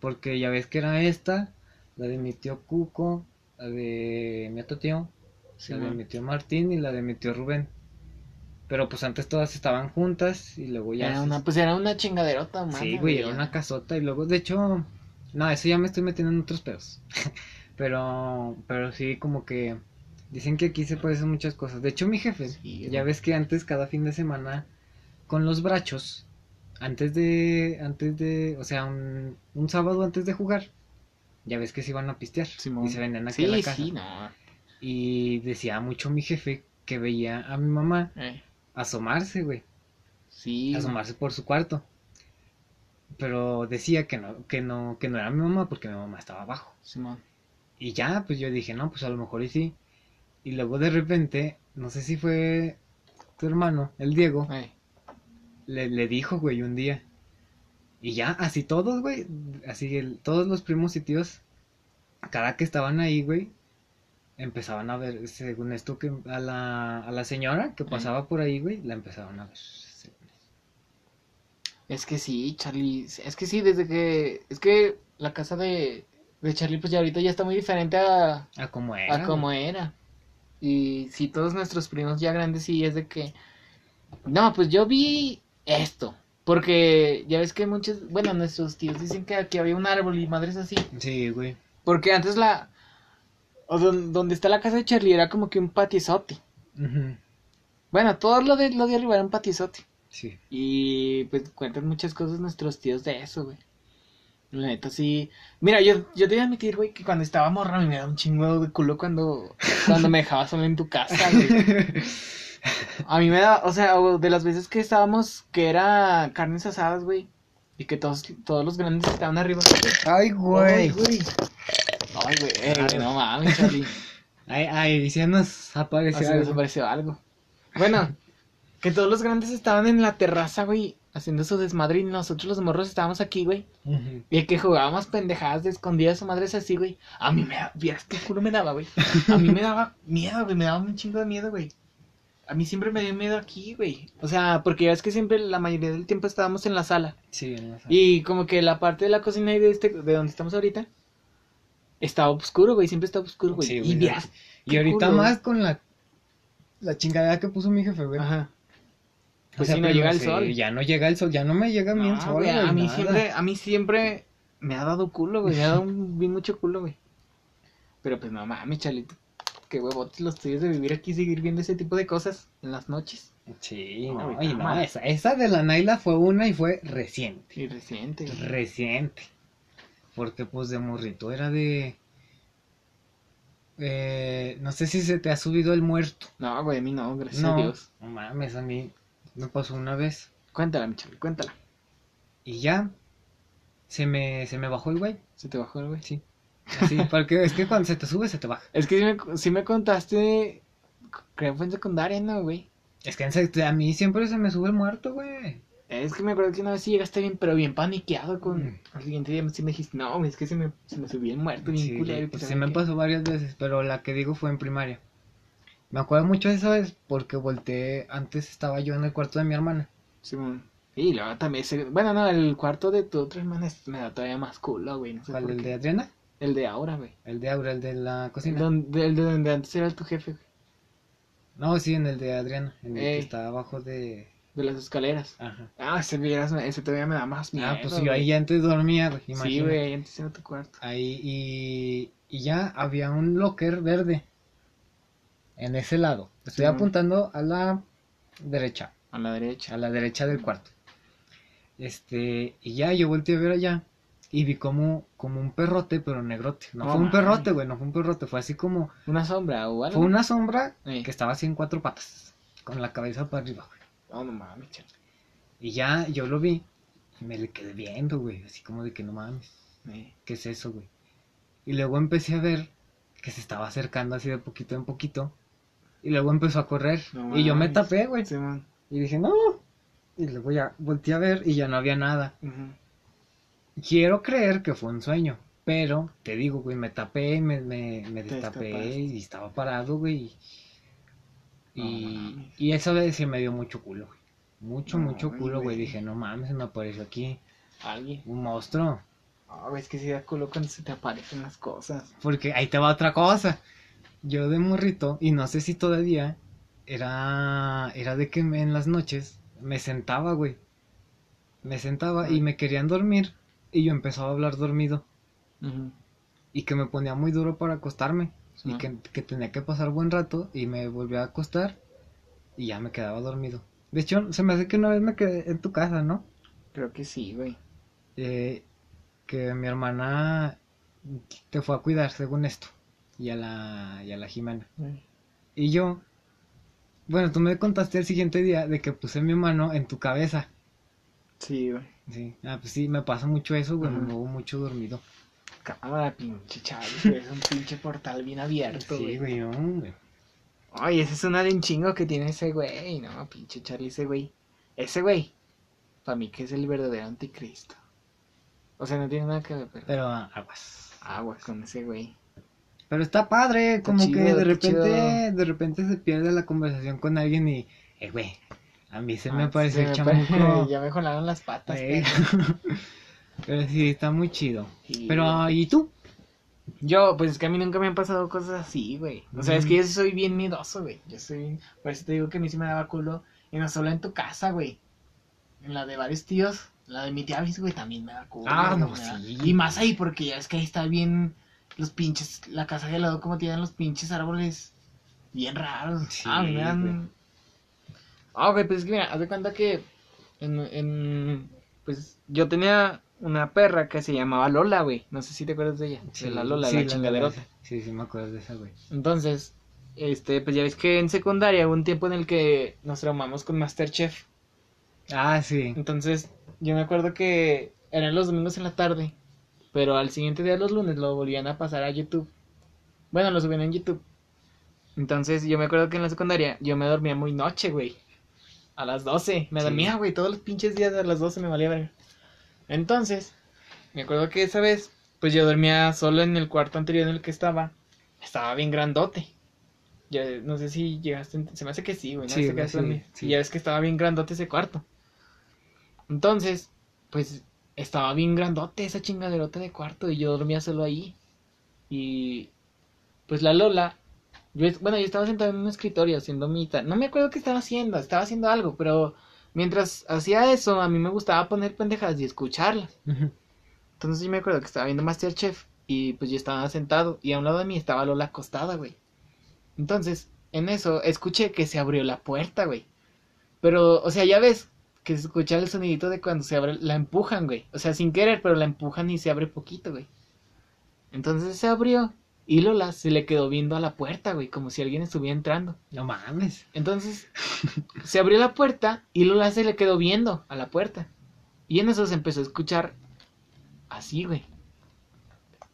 Porque ya ves que era esta, la de mi tío Cuco, la de mi otro tío, Sí, la de mi tío Martín y la de mi tío Rubén. Pero pues antes todas estaban juntas y luego ya. Era una, pues era una chingaderota, Sí, güey, era una casota y luego, de hecho, no, eso ya me estoy metiendo en otros pedos. pero, pero sí, como que dicen que aquí se parecen muchas cosas. De hecho, mi jefe, Sí, ya ves que antes, cada fin de semana, con los brachos, antes de, antes de, o sea, un, un sábado antes de jugar, ya ves que se iban a pistear Simón. y se venían aquí Sí, a la casa. sí, no. Y decía mucho mi jefe que veía a mi mamá Eh, asomarse, güey sí. asomarse por su cuarto. Pero decía que no, que no, que no era mi mamá porque mi mamá estaba abajo. Simón. Y ya, pues yo dije, no, pues a lo mejor y sí. Y luego de repente, no sé si fue tu hermano, el Diego, le, le dijo, güey, un día. Y ya, así todos, güey, así el- todos los primos y tíos, cada que estaban ahí, güey, empezaban a ver, según esto, que a la, a la señora que pasaba por ahí, güey, la empezaban a ver. Es que sí, Charlie. Es que sí, desde que. Es que la casa de, de Charlie, pues ya ahorita ya está muy diferente a, A como era. a como era. Y sí, todos nuestros primos ya grandes, sí, es de que. No, pues yo vi esto. Porque ya ves que muchos. Bueno, nuestros tíos dicen que aquí había un árbol y madres así. Sí, güey. Porque antes la. O don- donde está la casa de Charlie era como que un patiezote. Ujú, Bueno, todo lo de, lo de arriba era un patiezote. Sí. Y pues cuentan muchas cosas nuestros tíos de eso, güey. La neta sí. Mira, yo, yo te voy a admitir, güey, que cuando estaba morra me da un chingo de culo cuando, cuando me dejabas solo en tu casa, güey. A mí me da, o sea, de las veces que estábamos, que era carnes asadas, güey. Y que todos, todos los grandes estaban arriba. Ay, güey. Ay, güey. Ay, güey, no mames, Charlie. Ay, ay, sí nos apareció algo. desapareció algo. Bueno, que todos los grandes estaban en la terraza, güey, haciendo su desmadre y nosotros los morros estábamos aquí, güey. Ujú. Y que jugábamos pendejadas de escondidas o madres así, güey. A mí me da, vieras qué culo me daba, güey. A mí me daba miedo, güey, me daba un chingo de miedo, güey. A mí siempre me dio miedo aquí, güey. O sea, porque ya es que siempre la mayoría del tiempo estábamos en la sala. Sí, en la sala. Y como que la parte de la cocina y de este, de donde estamos ahorita, estaba oscuro, güey, siempre estaba oscuro, güey. Sí, y vieras. Y ahorita culo. más con la, la chingadera que puso mi jefe, güey. Ajá. O Pues sea, sí, no llega el sí, sol. Ya no llega el sol, ya no me llega a mí el No, sol, güey, güey, a mí nada. siempre, a mí siempre me ha dado culo, güey, me ha dado un, bien mucho culo, güey. Pero pues no mames, Chalito. Qué huevotes los tuyos de vivir aquí y seguir viendo ese tipo de cosas en las noches. Sí, No, no, y no, esa, esa de la Naila fue una y fue reciente. Y reciente, güey. Reciente. Porque pues de morrito era de... Eh, no sé si se te ha subido el muerto. No, güey, a mí no, gracias No, a Dios. no mames, a mí me pasó una vez. Cuéntala, mi cuéntala. Y ya, se me, se me bajó el güey. Se te bajó el güey. Sí. Así, porque es que cuando se te sube se te baja. Es que sí me, sí me contaste, creo que fue en secundaria, ¿no, güey? Es que en a mí siempre se me sube el muerto, güey. Es que me acuerdo que una vez sí llegaste bien, pero bien paniqueado con... Mm. Al siguiente día sí me dijiste, no, güey, es que se me, se me subió el muerto bien Sí, culero. pues sabe me pasó varias veces, pero la que digo fue en primaria. Me acuerdo mucho de esa vez porque volteé, antes estaba yo en el cuarto de mi hermana. Simón. Y luego también ese... Bueno, no, el cuarto de tu otra hermana es- me da todavía más culo, güey. No sé ¿Cuál, por el qué. de Adriana? El de ahora, güey. El de Aura, el de la cocina. Donde, el de donde antes era tu jefe, güey. No, sí, en el de Adriana, en el que está abajo de... De las escaleras. Ajá. Ah, ese, ese todavía me da más miedo. ah, pues yo ahí antes dormía, güey, Sí, güey, antes era tu cuarto. Ahí y, y ya había un locker verde en ese lado. Estoy Sí. apuntando a la derecha, A la derecha. a la derecha del cuarto. Este, y ya yo volteé a ver allá y vi como, como un perrote, pero negrote. No, fue un perrote, güey, no fue un perrote, fue así como, Una sombra o algo. fue una sombra Sí. que estaba así en cuatro patas, con la cabeza para arriba, güey. No, no mames, chaval. Y ya yo lo vi y me le quedé viendo, güey, así como de que no mames. Sí. ¿qué es eso, güey? Y luego empecé a ver que se estaba acercando así de poquito en poquito. Y luego empezó a correr. No y yo me tapé, güey. Y dije, no. Y luego ya volteé a ver y ya no había nada. Quiero creer que fue un sueño. Pero te digo, güey, me tapé y me, me, me destapé y estaba parado, güey. No Y, mames. y esa vez sí me dio mucho culo, güey. Mucho, No, mucho culo, güey. Dije, no mames, se me apareció aquí Alguien. un monstruo. No, es que sí da culo cuando se te aparecen las cosas. Porque ahí te va otra cosa. Yo de morrito, y no sé si todavía, era, era de que en las noches me sentaba, güey. Me sentaba y me querían dormir y yo empezaba a hablar dormido y que me ponía muy duro para acostarme y que, que tenía que pasar buen rato y me volvía a acostar y ya me quedaba dormido. De hecho, se me hace que una vez me quedé en tu casa, ¿no? Creo que sí, güey. Eh, que mi hermana te fue a cuidar, según esto, y a la, y a la Jimena. Y yo, bueno, tú me contaste el siguiente día de que puse mi mano en tu cabeza. Sí, güey. Sí, ah, pues sí, me pasa mucho eso, güey, me muevo mucho dormido. Cámara, pinche chaval, güey, es un pinche portal bien abierto, Sí, güey. no, güey. Ay, ese es un chingo que tiene ese güey, no, pinche Charlie, ese güey. Ese güey, para mí que es el verdadero anticristo. O sea, no tiene nada que ver, pero Pero aguas. aguas con ese güey. Pero está padre, como chido, que de repente, chido. de repente se pierde la conversación con alguien y, eh, güey, a mí se me Ah, apareció se el chamuco. ya me jalaron las patas, Eh. pero- Pero sí, está muy chido. Sí, Pero. ¿y tú? Yo, pues es que a mí nunca me han pasado cosas así, güey. O sea, es que yo soy bien miedoso, güey. Yo soy. Por eso te digo que a mí sí me daba culo. Y no solo en tu casa, güey. En la de varios tíos. La de mi tía Bis, güey, también me da culo. Ah, no, da- sí. Y más ahí, porque ya es que ahí está bien. Los pinches. La casa de al lado, como tienen los pinches árboles. Bien raros. Sí, ah, me dan. güey. Ah, güey, pues es que mira, haz de cuenta que. En, en. Pues yo tenía una perra que se llamaba Lola, güey. No sé si te acuerdas de ella. de la Lola, sí, la chingaderota. Sí, sí, me acuerdo de esa, güey. Entonces, este, pues ya ves que en secundaria hubo un tiempo en el que nos traumamos con Masterchef. Ah, sí. Entonces, yo me acuerdo que eran los domingos en la tarde, pero al siguiente día, los lunes, lo volvían a pasar a YouTube. Bueno, lo subían en YouTube. Entonces, yo me acuerdo que en la secundaria yo me dormía muy noche, güey. A las 12. Me Sí. dormía, güey, todos los pinches días a las 12 me valía. Entonces, me acuerdo que esa vez, pues yo dormía solo en el cuarto anterior en el que estaba. Estaba bien grandote. Ya, no sé si llegaste, se me hace que sí, güey. No Sí, sé güey, qué sí, dormir. sí. Y ya ves que estaba bien grandote ese cuarto. Entonces, pues estaba bien grandote esa chingaderota de cuarto y yo dormía solo ahí. Y pues la Lola, yo, bueno, yo estaba sentado en un escritorio haciendo mi ta- No me acuerdo qué estaba haciendo, estaba haciendo algo, pero mientras hacía eso, a mí me gustaba poner pendejas y escucharlas. Entonces yo me acuerdo que estaba viendo Masterchef y pues yo estaba sentado y a un lado de mí estaba Lola acostada, güey. Entonces, en eso escuché que se abrió la puerta, güey. Pero, o sea, ya ves que se escucha el sonidito de cuando se abre, la empujan, güey. O sea, sin querer, pero la empujan y se abre poquito, güey. Entonces se abrió y Lola se le quedó viendo a la puerta, güey, como si alguien estuviera entrando. No mames. Entonces se abrió la puerta y Lola se le quedó viendo a la puerta. Y en eso se empezó a escuchar así, güey.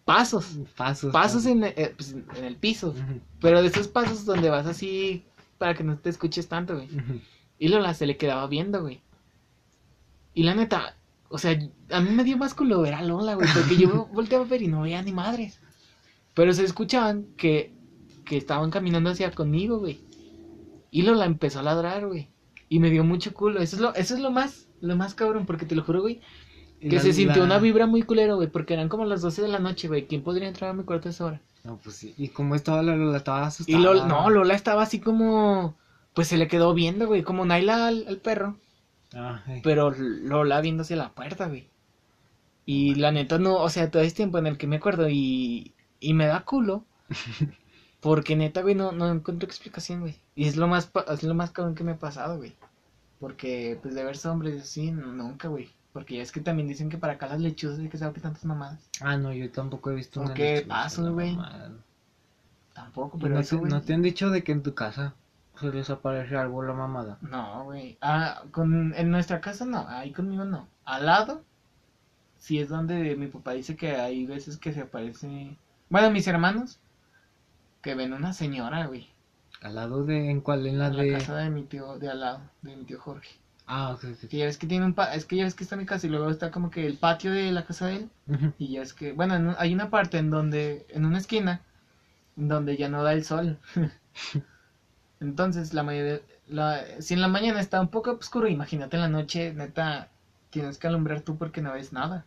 Pasos. Pasos. Pasos en, eh, pues, en el piso. Pero de esos pasos donde vas así para que no te escuches tanto, güey. Y Lola se le quedaba viendo, güey. Y la neta, o sea, a mí me dio más culo ver a Lola, güey. Porque yo volteaba a ver y no veía ni madres. Pero se escuchaban que, que estaban caminando hacia conmigo, güey. Y Lola empezó a ladrar, güey. Y me dio mucho culo. Eso es lo, eso es lo más, lo más cabrón, porque te lo juro, güey. Que se sintió una vibra muy culero, güey. Porque eran como las 12 de la noche, güey. ¿Quién podría entrar a mi cuarto a esa hora? No, pues sí. ¿Y cómo estaba la Lola? Estaba asustada. Y Lola, no, Lola estaba así como. Pues se le quedó viendo, güey. Como Naila al, al perro. Pero Lola viendo hacia la puerta, güey. Y la neta no, o sea, todo ese tiempo en el que me acuerdo y, y me da culo. Porque neta, güey, no, no encuentro explicación, güey. Y es lo más, es lo más cabrón que me ha pasado, güey. Porque, pues, de verse hombres así, nunca, güey. Porque ya es que también dicen que para acá las lechuzas hay que saber que tantas mamadas. Ah, no, yo tampoco he visto ¿Por una qué la güey? Tampoco, ¿Y pero no, eso, te. ¿No te han dicho de que en tu casa se les aparece algo la mamada? No, güey. Ah, con, en nuestra casa no, ahí conmigo no. Al lado, sí es donde mi papá dice que hay veces que se aparece. Bueno, mis hermanos, que ven una señora, güey. ¿Al lado de en cuál? En la En la de... casa de mi tío, de al lado, de mi tío Jorge. Ah, ok, ok. Que ya ves que tiene un pa es que ya ves que está mi casa y luego está como que el patio de la casa de él. Y ya es que, bueno, en hay una parte en donde, en una esquina, donde ya no da el sol. Entonces, la mayoría, la, si en la mañana está un poco oscuro, imagínate en la noche, neta, tienes que alumbrar tú porque no ves nada.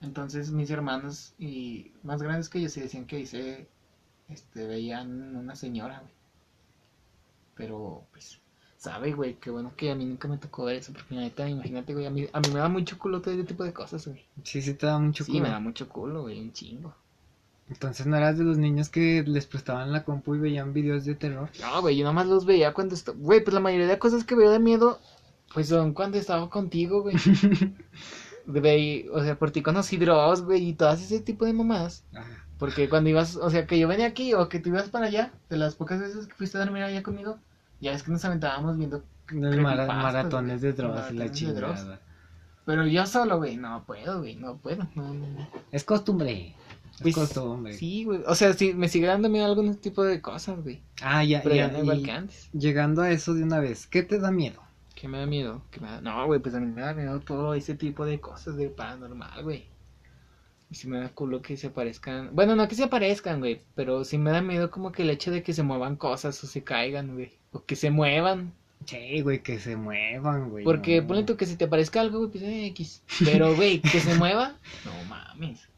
Entonces, mis hermanos y más grandes que ellos se decían que se, este, veían una señora, güey. Pero, pues, sabe, güey, qué bueno que a mí nunca me tocó ver eso, porque la neta, imagínate, güey, a mí, a mí me da mucho culo todo ese tipo de cosas, güey. Sí, sí te da mucho Sí, culo. me da mucho culo, güey, un chingo. Entonces no eras de los niños que les prestaban la compu y veían videos de terror. No, güey, yo nomás los veía cuando estaba... Güey, pues la mayoría de cosas que veo de miedo, pues son cuando estaba contigo, güey. Güey, o sea, por ti conocí Dross, güey, y todas ese tipo de mamadas. Ah, Porque cuando ibas, o sea, que yo venía aquí o que tú ibas para allá, de las pocas veces que fuiste a dormir allá conmigo, ya es que nos aventábamos viendo. los mara- maratones de drogas y la Dross. chingada. Pero yo solo, güey, no puedo, güey, no puedo. No, no, no. Es costumbre. Es Pues, costumbre. Sí, güey, o sea, sí, me sigue dando miedo algún tipo de cosas, güey. Ah, ya, Pero ya ya. no igual que antes. Llegando a eso de una vez, ¿qué te da miedo? ¿Qué me da miedo? ¿Qué me da... No, güey, pues a mí me da miedo todo ese tipo de cosas de paranormal, güey. Y si me da culo que se aparezcan. Bueno, no que se aparezcan, güey. Pero sí me da miedo como que el hecho de que se muevan cosas o se caigan, güey. O que se muevan. Che, güey, que se muevan, güey. Porque no. ponle tú que si te aparezca algo, güey, pues eh, X. Pero, güey, que se mueva. No mames.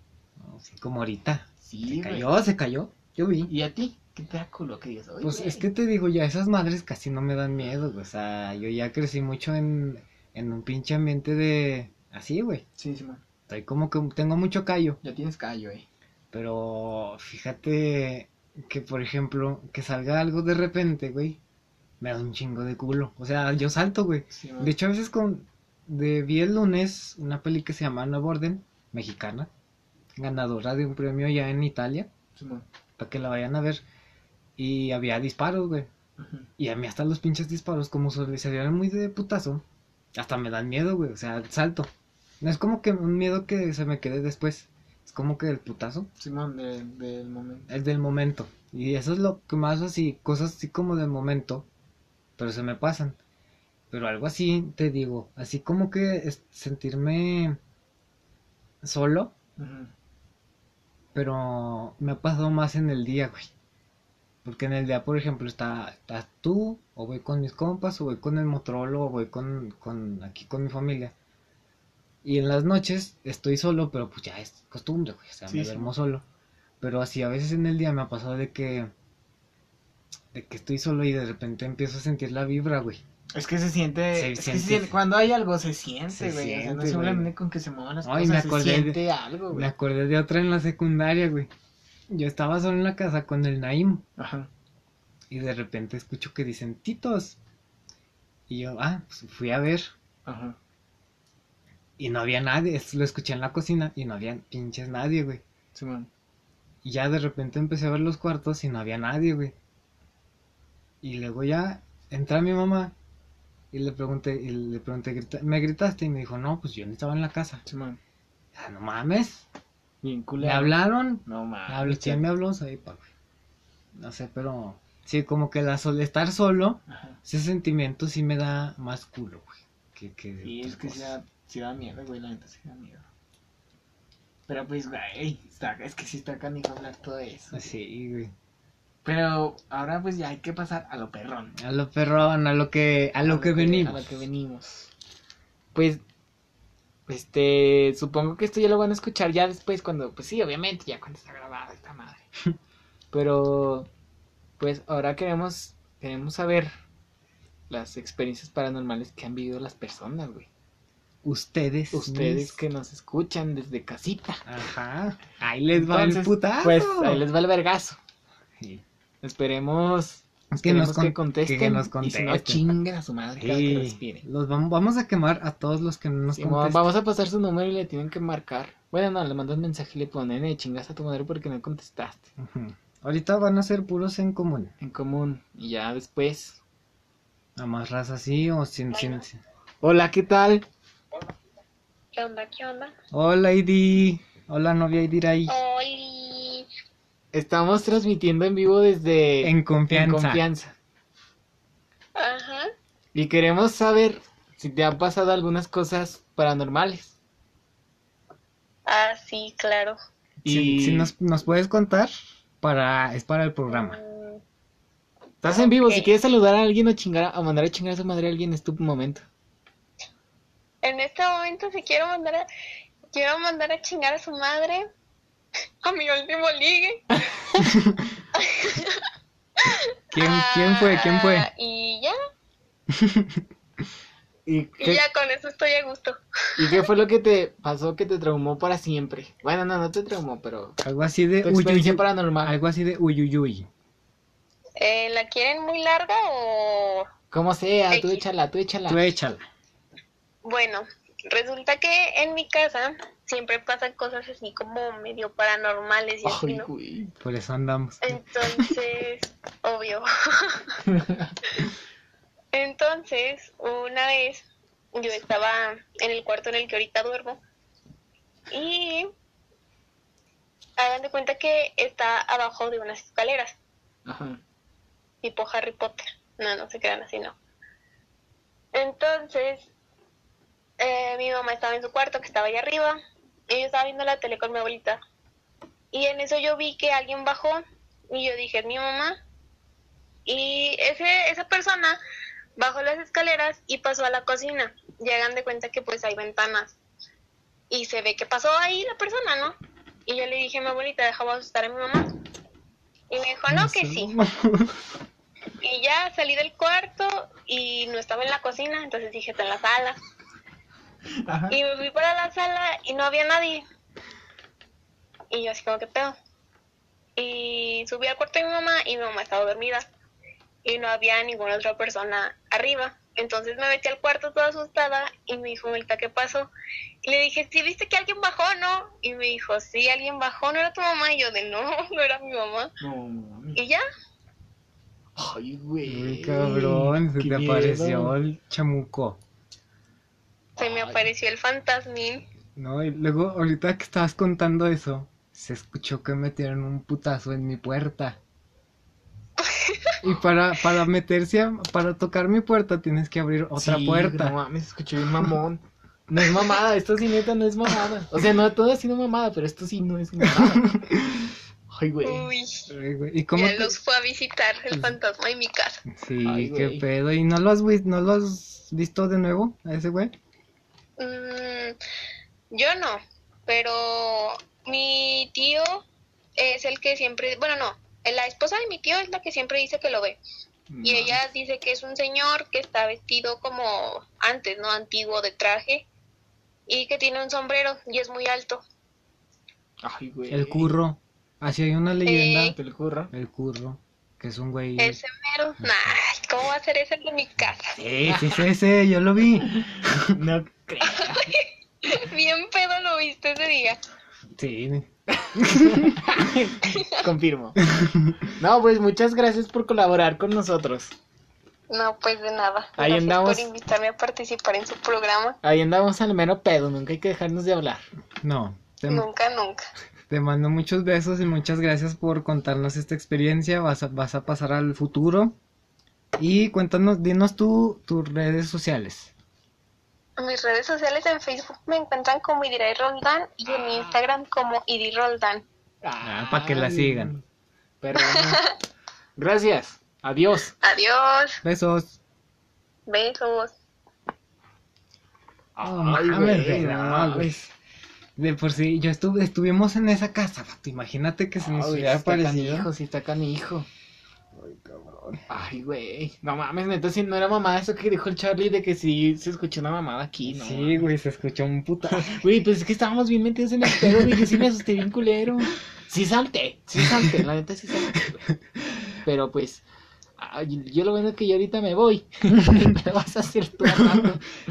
No, sí, como ahorita. Sí, Se güey. cayó, se cayó. Yo vi. ¿Y a ti? ¿Qué te da culo que digas? "Ay, Pues güey"? es que te digo, ya esas madres casi no me dan miedo, güey. O sea, yo ya crecí mucho en, en un pinche ambiente de... Así, güey. Sí, sí, man. Estoy como que tengo mucho callo. Ya tienes callo, eh. Pero fíjate que, por ejemplo, que salga algo de repente, güey. Me da un chingo de culo. O sea, yo salto, güey. Sí. De hecho, a veces con... De, vi el lunes una peli que se llama Nuevo Orden, mexicana. Ganadora de un premio ya en Italia. Sí. Para que la vayan a ver. Y había disparos, güey. Y a mí hasta los pinches disparos, como se dieron muy de putazo, hasta me dan miedo, güey, o sea, salto. No es como que un miedo que se me quede después, es como que el putazo, Simón, de- del momento. es del momento. Y eso es lo que más así, cosas así como del momento, pero se me pasan. Pero algo así, te digo, así como que sentirme solo, Ujú. Pero me ha pasado más en el día, güey. Porque en el día, por ejemplo, está, estás tú, o voy con mis compas, o voy con el Motorola, o voy con, con aquí con mi familia. Y en las noches estoy solo, pero pues ya es costumbre, güey. O sea, Sí, me sí. duermo solo. Pero así a veces en el día me ha pasado de que de que estoy solo y de repente empiezo a sentir la vibra, güey. Es que se siente, Se es que siente. se siente- cuando hay algo se siente, Se güey, o sea, no simplemente con que se muevan las Ay, cosas, me se acordé de- siente algo, Me güey. acordé de otra en la secundaria, güey. Yo estaba solo en la casa con el Naim Ajá. y de repente escucho que dicen Titos. Y yo, ah, pues fui a ver Ajá. y no había nadie. Lo escuché en la cocina y no había pinches nadie, güey. Simón. Y ya de repente empecé a ver los cuartos y no había nadie, güey. Y luego ya entra mi mamá y le pregunté, y le pregunté, "¿Grita- ¿me gritaste? Y me dijo, no, pues yo no estaba en la casa. Simón. Ah, no mames. Bien Me hablaron. No Me mames. ¿quién me habló? Güey. No sé, pero sí, como que la sol estar solo, Ajá. ese sentimiento sí me da más culo, güey. Que, que Sí, es que sí da, sí da miedo, güey, la neta sí da miedo. Pero pues, güey, está, es que sí está canijo hablar todo eso. Sí, güey. Pero ahora pues ya hay que pasar a lo perrón. A lo perrón, a lo que, a lo que venimos. A lo que venimos. Pues, este, supongo que esto ya lo van a escuchar ya después cuando, pues sí, obviamente, ya cuando está grabada esta madre. Pero, pues ahora queremos, queremos saber las experiencias paranormales que han vivido las personas, güey. Ustedes. Ustedes mis- que nos escuchan desde casita. Ajá. Ahí les va el putazo. Pues ahí les va el vergazo. Sí. Esperemos Que nos con- que contesten. que nos Y si no, chinguen a su madre cada que Sí. respiren. Los vamos, vamos a quemar a todos los que no nos Sí, contesten. vamos a pasar su número y le tienen que marcar. Bueno, no, le mandan mensaje y le ponen, eh, chingas a tu madre porque no contestaste. Ahorita van a ser puros en común. En común. Y ya después. A más raza así o sin, sin, Bueno. sin- Hola, ¿qué tal? ¿Qué onda? ¿Qué onda? Hola, Idi. Hola, novia Idiray. Oli. Estamos transmitiendo en vivo desde En confianza. en confianza. Ajá. Y queremos saber si te han pasado algunas cosas paranormales. Ah, sí, claro. Si, Y si nos, nos puedes contar, para, es para el programa. Mm, estás en vivo, si quieres saludar a alguien o chingar a, o mandar a chingar a su madre a alguien es tu momento. En este momento, si quiero mandar a, quiero mandar a chingar a su madre, a mi último ligue. ¿Quién, ¿Quién fue? ¿Quién fue? Ah, Y ya, ¿Y ya con eso estoy a gusto. ¿Y qué fue lo que te pasó que te traumó para siempre? Bueno, no, no te traumó, pero Algo así de uyuyuy. paranormal. Algo así de uyuyuy. Eh, ¿La quieren muy larga o...? Como sea, tú échala, tú échala. Tú échala. Bueno, resulta que en mi casa siempre pasan cosas así como medio paranormales y así, ¿no? Por eso andamos. Entonces, obvio. Entonces, una vez yo estaba en el cuarto en el que ahorita duermo y hagan de cuenta que está abajo de unas escaleras, Ajá. tipo Harry Potter. No, no se quedan así, no. Entonces, eh, mi mamá estaba en su cuarto, que estaba ahí arriba, yo estaba viendo la tele con mi abuelita. Y en eso yo vi que alguien bajó, y yo dije, es mi mamá. Y ese, esa persona bajó las escaleras y pasó a la cocina. Y hagan de cuenta que pues hay ventanas. Y se ve que pasó ahí la persona, ¿no? Y yo le dije a mi abuelita, dejaba asustar a mi mamá. Y me dijo, no, que sí. Y ya salí del cuarto y no estaba en la cocina, entonces dije, está en la sala. Ajá. Y me fui para la sala y no había nadie. Y yo así como, ¿qué pedo? Y subí al cuarto de mi mamá y mi mamá estaba dormida. Y no había ninguna otra persona arriba. Entonces me metí al cuarto toda asustada y me dijo, Melita, ¿qué pasó? Y le dije, ¿sí viste que alguien bajó, no? Y me dijo, sí, alguien bajó, ¿no era tu mamá? Y yo de, no, no era mi mamá. No, mami. Y ya, Ay, güey. Uy, cabrón, se qué te miedo. apareció el chamuco. Se me Ay. apareció el fantasmín. No, y luego, ahorita que estabas contando eso, se escuchó que metieron un putazo en mi puerta. Y para, para meterse, a- para tocar mi puerta tienes que abrir otra Sí, puerta. No mames, escuché bien mamón. No es mamada, esto sí neta no es mamada. O sea, no todo ha sido mamada, pero esto sí no es mamada. Ay, güey. Uy, Ay, güey, ¿Y cómo ya te- los fue a visitar el fantasma en mi casa. Sí, Ay, qué güey. pedo. ¿Y no lo has, no lo has visto de nuevo a ese güey? Mm, yo no, pero mi tío es el que siempre, bueno, no, la esposa de mi tío es la que siempre dice que lo ve. Y No. ella dice que es un señor que está vestido como antes, ¿no? Antiguo de traje y que tiene un sombrero y es muy alto. Ay, güey. El curro. Así hay una leyenda. El curro. El curro. Que es un güey. Ese mero, nah, ¿cómo va a ser ese en mi casa? Sí, sí, es ese, yo lo vi. No. Bien pedo lo viste ese día. Sí. Confirmo. No, pues muchas gracias por colaborar con nosotros. No, pues de nada. Ahí Gracias andamos. por invitarme a participar en su programa. Ahí andamos al mero pedo, nunca hay que dejarnos de hablar. No. Te, Nunca, nunca. te mando muchos besos y muchas gracias por contarnos esta experiencia. Vas a, vas a pasar al futuro. Y cuéntanos, dinos tú tus redes sociales. En mis redes sociales en Facebook me encuentran como Idiray Roldán y en Instagram como Idi Roldán. Ah, pa' que la sigan. Pero. Gracias. Adiós. Adiós. Besos. Besos. Oh, Ay, mames, güey, no, mames. De por sí, yo estuve, estuvimos en esa casa. Imagínate que se nos Ay, hubiera sí está parecido. canijo, sí está canijo. Ay, güey. No mames, neta, si no era mamada eso que dijo el Charlie de que sí se escuchó una mamada aquí, ¿no? Sí, güey, se escuchó un puta. Güey, pues es que estábamos bien metidos en el pedo, güey, que sí me asusté bien culero. Sí salté, sí salté, la neta sí salté. güey. Pero pues, ay, yo lo bueno es que yo ahorita me voy. me vas a hacer tú.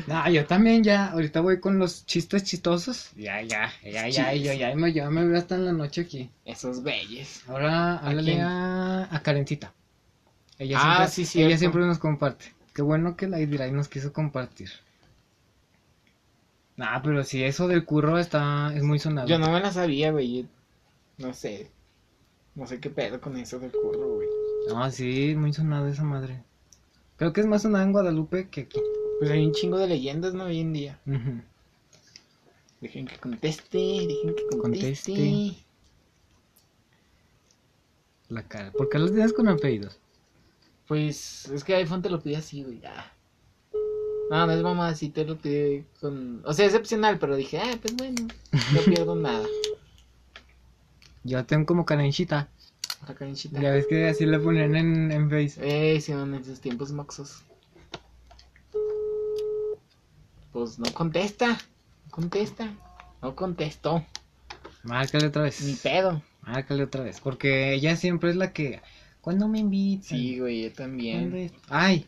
No, yo también ya, ahorita voy con los chistes chistosos. Ya, ya, ya, ya, yo ya me, ya me veo hasta en la noche aquí. Esos belles. Ahora háblale a, a Karencita. Ella Ah, siempre, sí, ella cierto. siempre nos comparte. Qué bueno que la Idiray nos quiso compartir. Nah, pero si eso del curro está, es muy sonado. Yo no me la sabía, güey. No sé. No sé qué pedo con eso del curro, güey. No, sí, muy sonado esa madre. Creo que es más sonada en Guadalupe que aquí. Pues hay un chingo de leyendas, ¿no? Hoy en día. Ujú. Dejen que conteste, dejen que conteste. Conteste. La cara. ¿Por qué los tienes con apellidos? Pues es que iPhone te lo pide así, güey. ya. No, no es mamá, sí te lo pide con... O sea, es opcional, pero dije, ah, pues bueno, no pierdo nada. Yo tengo como Karencita. Acá en Chita. Ya ves que así le ponían en, en Face. Eh, sí, en esos tiempos moxos. Pues no contesta. No contesta. No contestó. Márcale otra vez. Ni pedo. Márcale otra vez. Porque ella siempre es la que. ¿Cuándo me invitan? Sí, güey, yo ¿Cuándo también. Ay,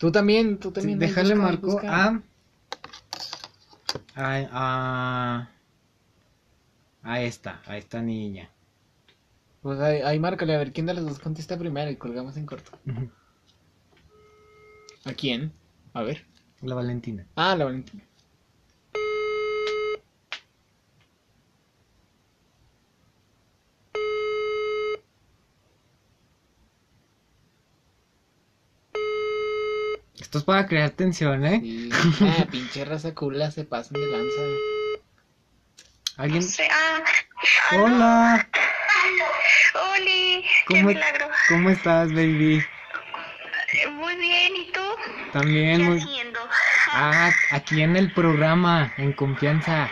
Tú también, tú sí, también. déjale busca, marco a. A, a. A esta, a esta niña. Pues ahí, ahí márcale, a ver quién de los dos contesta primero y colgamos en corto. ¿A quién? A ver. La Valentina. Ah, la Valentina. Esto es para crear tensión, ¿eh? Sí. Ah, pinche raza cula se pasan de lanza. ¿Alguien? Sí, ah, Hola. Oli, qué ¿Cómo, milagro. ¿Cómo estás, baby? Muy bien, ¿y tú? También ¿Qué muy... haciendo? Ah, aquí en el programa, en confianza.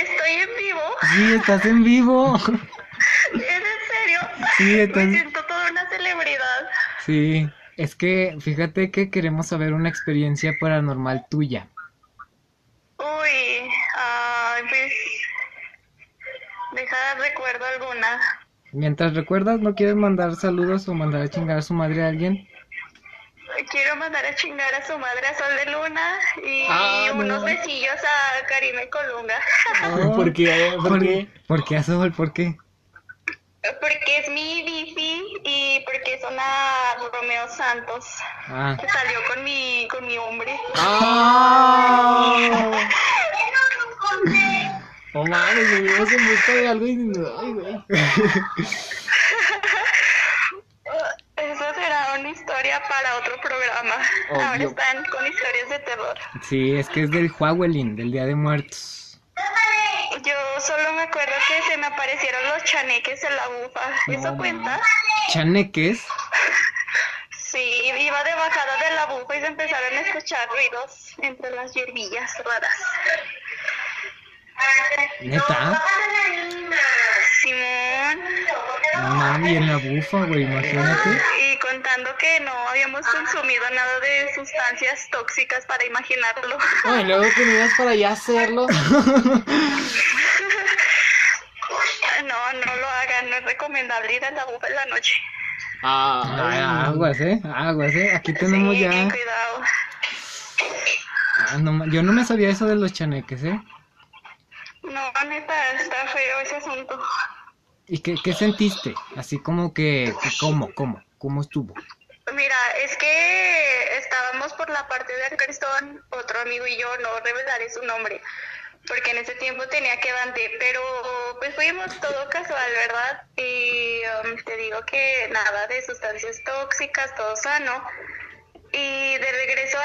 Estoy en vivo. Sí, estás en vivo. ¿Es en serio? Sí, Me estás... siento toda una celebridad. Sí, es que fíjate que queremos saber una experiencia paranormal tuya. Uy, ay, pues. Recuerdo alguna. Mientras recuerdas, ¿no quieres mandar saludos o mandar a chingar a su madre a alguien? Quiero mandar a chingar a su madre a Sol de Luna y Ah, no. unos besillos a Karime Colunga. ¿Por qué? ¿Por qué? ¿Por qué, Azul? ¿Por qué? Porque es mi bici y porque son a Romeo Santos, Ah, que salió con mi, con mi hombre. ¡Ah! No mames, vivimos en busca de algo y... Ay, güey. Eso será una historia para otro programa. Obvio. Ahora están con historias de terror. sí, es que es del Huawelin, del Día de Muertos. Yo solo me acuerdo que se me aparecieron los chaneques en la bufa. ¿Eso No, cuenta? Chaneques. Sí, iba de bajada de la bufa y se empezaron a escuchar ruidos entre las hierbillas raras. ¿Neta? Simón. No mames, y en la bufa, güey, imagínate. Y contando que no habíamos consumido nada de sustancias tóxicas para imaginarlo. Ay, luego que me ibas para allá a hacerlo. No, no lo hagan, no es recomendable ir a la bufa en la noche. Ay, Ah, aguas, eh, aguas, eh. Aquí tenemos sí, ya. ten cuidado. Ah, no yo no me sabía eso de los chaneques, eh. No, neta, está feo ese asunto. ¿Y qué, qué sentiste? Así como que, ¿cómo, cómo, cómo estuvo? Mira, es que estábamos por la parte del crestón, otro amigo y yo, no revelaré su nombre, porque en ese tiempo tenía que Dante, pero pues fuimos todo casual, ¿verdad? Y um, te digo que nada de sustancias tóxicas, todo sano. Y de regreso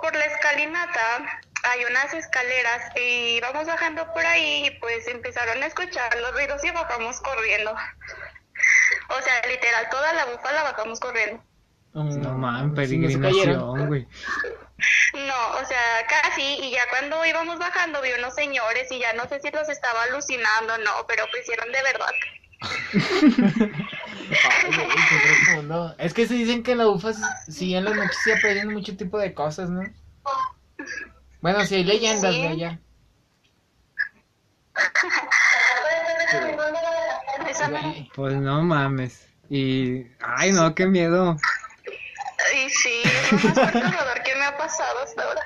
por la escalinata hay unas escaleras y vamos bajando por ahí y pues empezaron a escuchar los ruidos y bajamos corriendo. O sea, literal, toda la bufa la bajamos corriendo. No mames, peregrinación, güey. No, o sea, casi, y ya cuando íbamos bajando vi unos señores y ya no sé si los estaba alucinando o no, pero pues hicieron de verdad. Ay, güey, qué profundo. Es que se dicen que en la UFA sí en las noches se aprenden mucho tipo de cosas, ¿no? Bueno, sí hay leyendas, Sí. me- Güey. Pues no mames. Y, ay no, qué miedo. Y sí, es lo más perturbador que me ha pasado hasta ahora.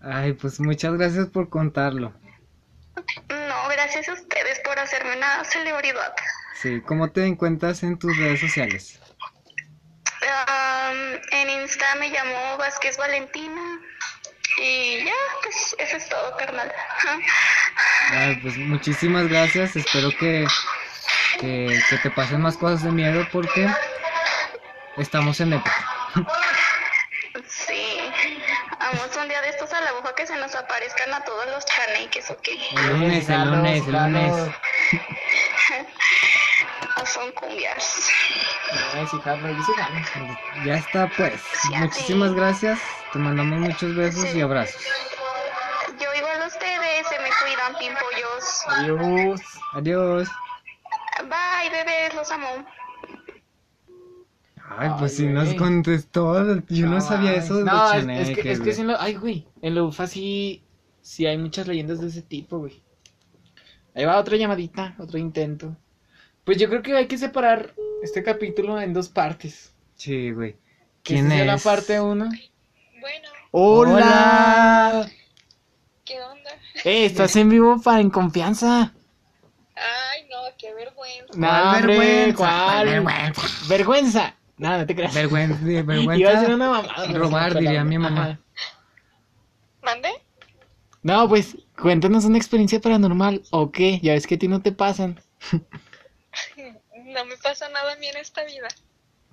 Ay, pues muchas gracias por contarlo. No, gracias a ustedes por hacerme una celebridad. Sí, ¿cómo te encuentras en tus redes sociales? Am, en Insta me llamó Vázquez Valentina. Y ya, pues eso es todo, carnal. Ay, pues muchísimas gracias. Espero que, que, que te pasen más cosas de miedo porque estamos en época. Sí. Vamos un día de estos a la bufa que se nos aparezcan a todos los chaneques, ¿ok? El lunes, el lunes, el lunes. Son cumbias. Jalo. Ya está, pues. Muchísimas gracias. Te mandamos muchos besos y abrazos. Yo igual a ustedes, se me cuidan, pimpollos. Adiós. Adiós. Bye, bebés, los amo. Ay, pues Ay, si nos contestó. Yo no, sabía eso de No, es- que, es que en la- Ay, güey. En la UFA sí, sí hay muchas leyendas de ese tipo, güey. Ahí va otra llamadita, otro intento. Pues yo creo que hay que separar este capítulo en dos partes. Sí, güey. ¿Quién es? la parte uno. Bueno, ¡Hola! ¿qué onda? Eh, estás en vivo para en confianza. Ay, no, qué vergüenza. No, ¿Cuál hombre, vergüenza? ¿cuál? ¿Cuál vergüenza? Vergüenza. No, no te creas. Vergüenza, Iba a vergüenza. ser una mamada. Robar, diría mi mamá. ¿Mande? No, pues, cuéntanos una experiencia paranormal o qué. Ya ves que a ti no te pasan. No me pasa nada a mí en esta vida.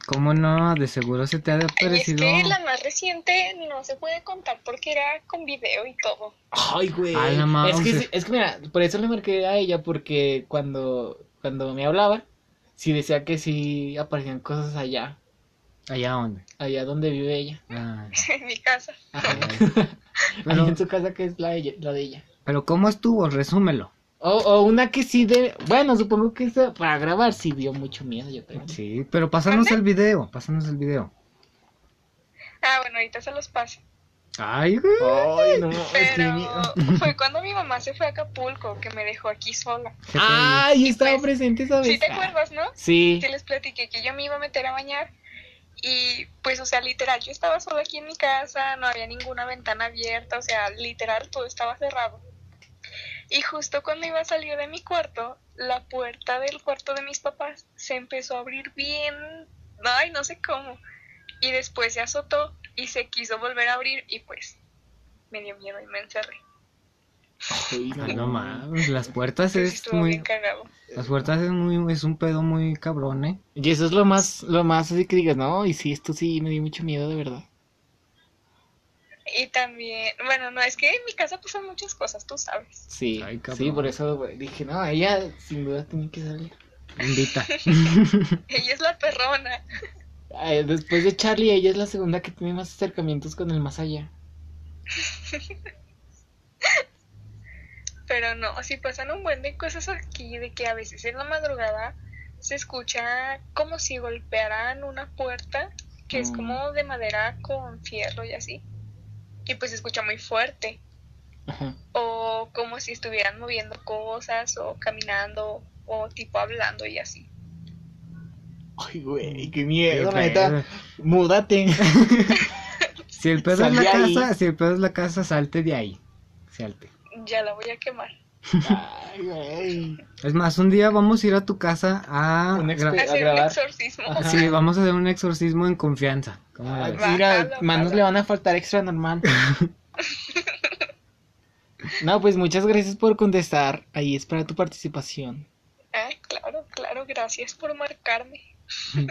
¿Cómo no? De seguro se te ha Y es parecido. que la más reciente no se puede contar porque era con video y todo. Ay, güey. A la mouse. Es que, sí- es que mira, por eso le marqué a ella, porque cuando, cuando me hablaba, sí decía que sí aparecían cosas allá, ¿Allá dónde? allá donde vive ella. Ah, En mi casa. Ajá. Pero- Ahí en su casa que es la ella. La de ella. Pero ¿cómo estuvo? Resúmelo. O, o una que sí de... Bueno, supongo que esa para grabar sí dio mucho miedo, yo creo. Sí, pero pásanos el video, pásanos el video. Ah, bueno, ahorita se los paso. Ay, güey. Ay, no, es que Pero fue cuando mi mamá se fue a Acapulco que me dejó aquí sola. Ay, estaba pues, presente esa vez. ¿Sí te acuerdas, no? Sí. Sí les platiqué que yo me iba a meter a bañar y pues, o sea, literal, yo estaba sola aquí en mi casa, no había ninguna ventana abierta, o sea, literal, todo estaba cerrado. Y justo cuando iba a salir de mi cuarto, la puerta del cuarto de mis papás se empezó a abrir bien ay, no sé cómo. Y después se azotó y se quiso volver a abrir y pues me dio miedo y me encerré. Ay, Ay, no mames, las puertas es estuvo muy... bien. Las puertas es muy... Es un pedo muy cabrón, ¿eh? Y eso es lo más, lo más así que digas, no, y sí, esto sí me dio mucho miedo, de verdad. Y también, bueno, no, es que en mi casa pasan muchas cosas, tú sabes. Sí, Ay, sí, por eso dije, no, ella sin duda tiene que salir. Invita. Ella es la perrona. Ay, después de Charlie, ella es la segunda que tiene más acercamientos con el más allá. Pero no, si pasan un buen de cosas aquí, de que a veces en la madrugada se escucha como si golpearan una puerta, que es como de madera con fierro y así. Y pues se escucha muy fuerte. Ajá. O como si estuvieran moviendo cosas, o caminando, o tipo hablando y así. Ay, güey, qué miedo, Qué neta. pedo. Múdate. Si el pedo es la ahí. casa, si el pedo es la casa, salte de ahí. Salte. Ya la voy a quemar. Ay. Es más, un día vamos a ir a tu casa a... Un gra- exper- Hacer un grabar. exorcismo. Ajá. Sí, vamos a hacer un exorcismo en confianza. ¿Cómo la Ay, mira, manos le van a faltar extra normal. No, pues muchas gracias por contestar. Ahí espera tu participación. Ah, claro, claro, gracias por marcarme.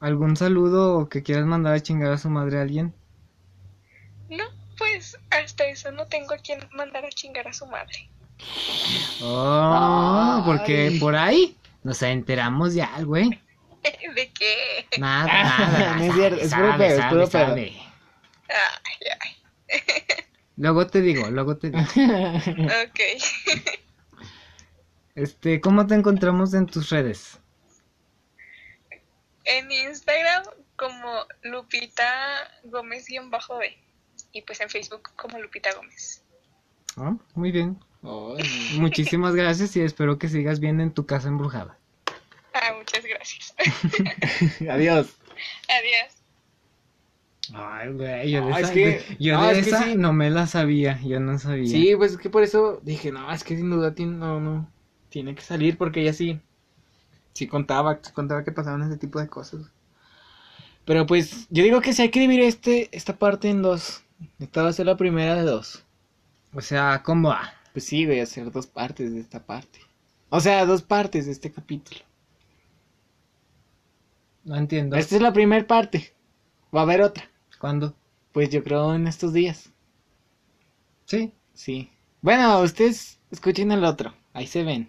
¿Algún saludo que quieras mandar a chingar a su madre a alguien? No, pues hasta eso no tengo a quien mandar a chingar a su madre. Oh, porque Ay. por ahí nos enteramos ya, güey. ¿De qué? Nada, nada. no es sabe, cierto, es puro pedo, es puro pedo. Luego te digo, luego te digo. Ok. Este, ¿cómo te encontramos en tus redes? En Instagram como Lupita Gómez-B. Y pues en Facebook como Lupita Gómez. Ah, Muy bien. Ay, Muchísimas gracias y espero que sigas bien en tu casa embrujada. Ah, muchas gracias. Adiós. Adiós. Ay, güey, yo de Ah, esa, es que- yo no, de es que esa sí. no me la sabía, yo no sabía. Sí, pues es que por eso dije, no, es que sin duda tiene, no, no, tiene que salir porque ella sí, sí contaba, sí contaba que pasaban ese tipo de cosas. Pero pues yo digo que sí hay que dividir este, esta parte en dos. Esta va a ser la primera de dos. O sea, ¿cómo va? Pues sí, voy a hacer dos partes de esta parte. O sea, dos partes de este capítulo. No entiendo. Esta es la primera parte. Va a haber otra. ¿Cuándo? Pues yo creo en estos días. Sí. Sí. Bueno, ustedes escuchen el otro. Ahí se ven.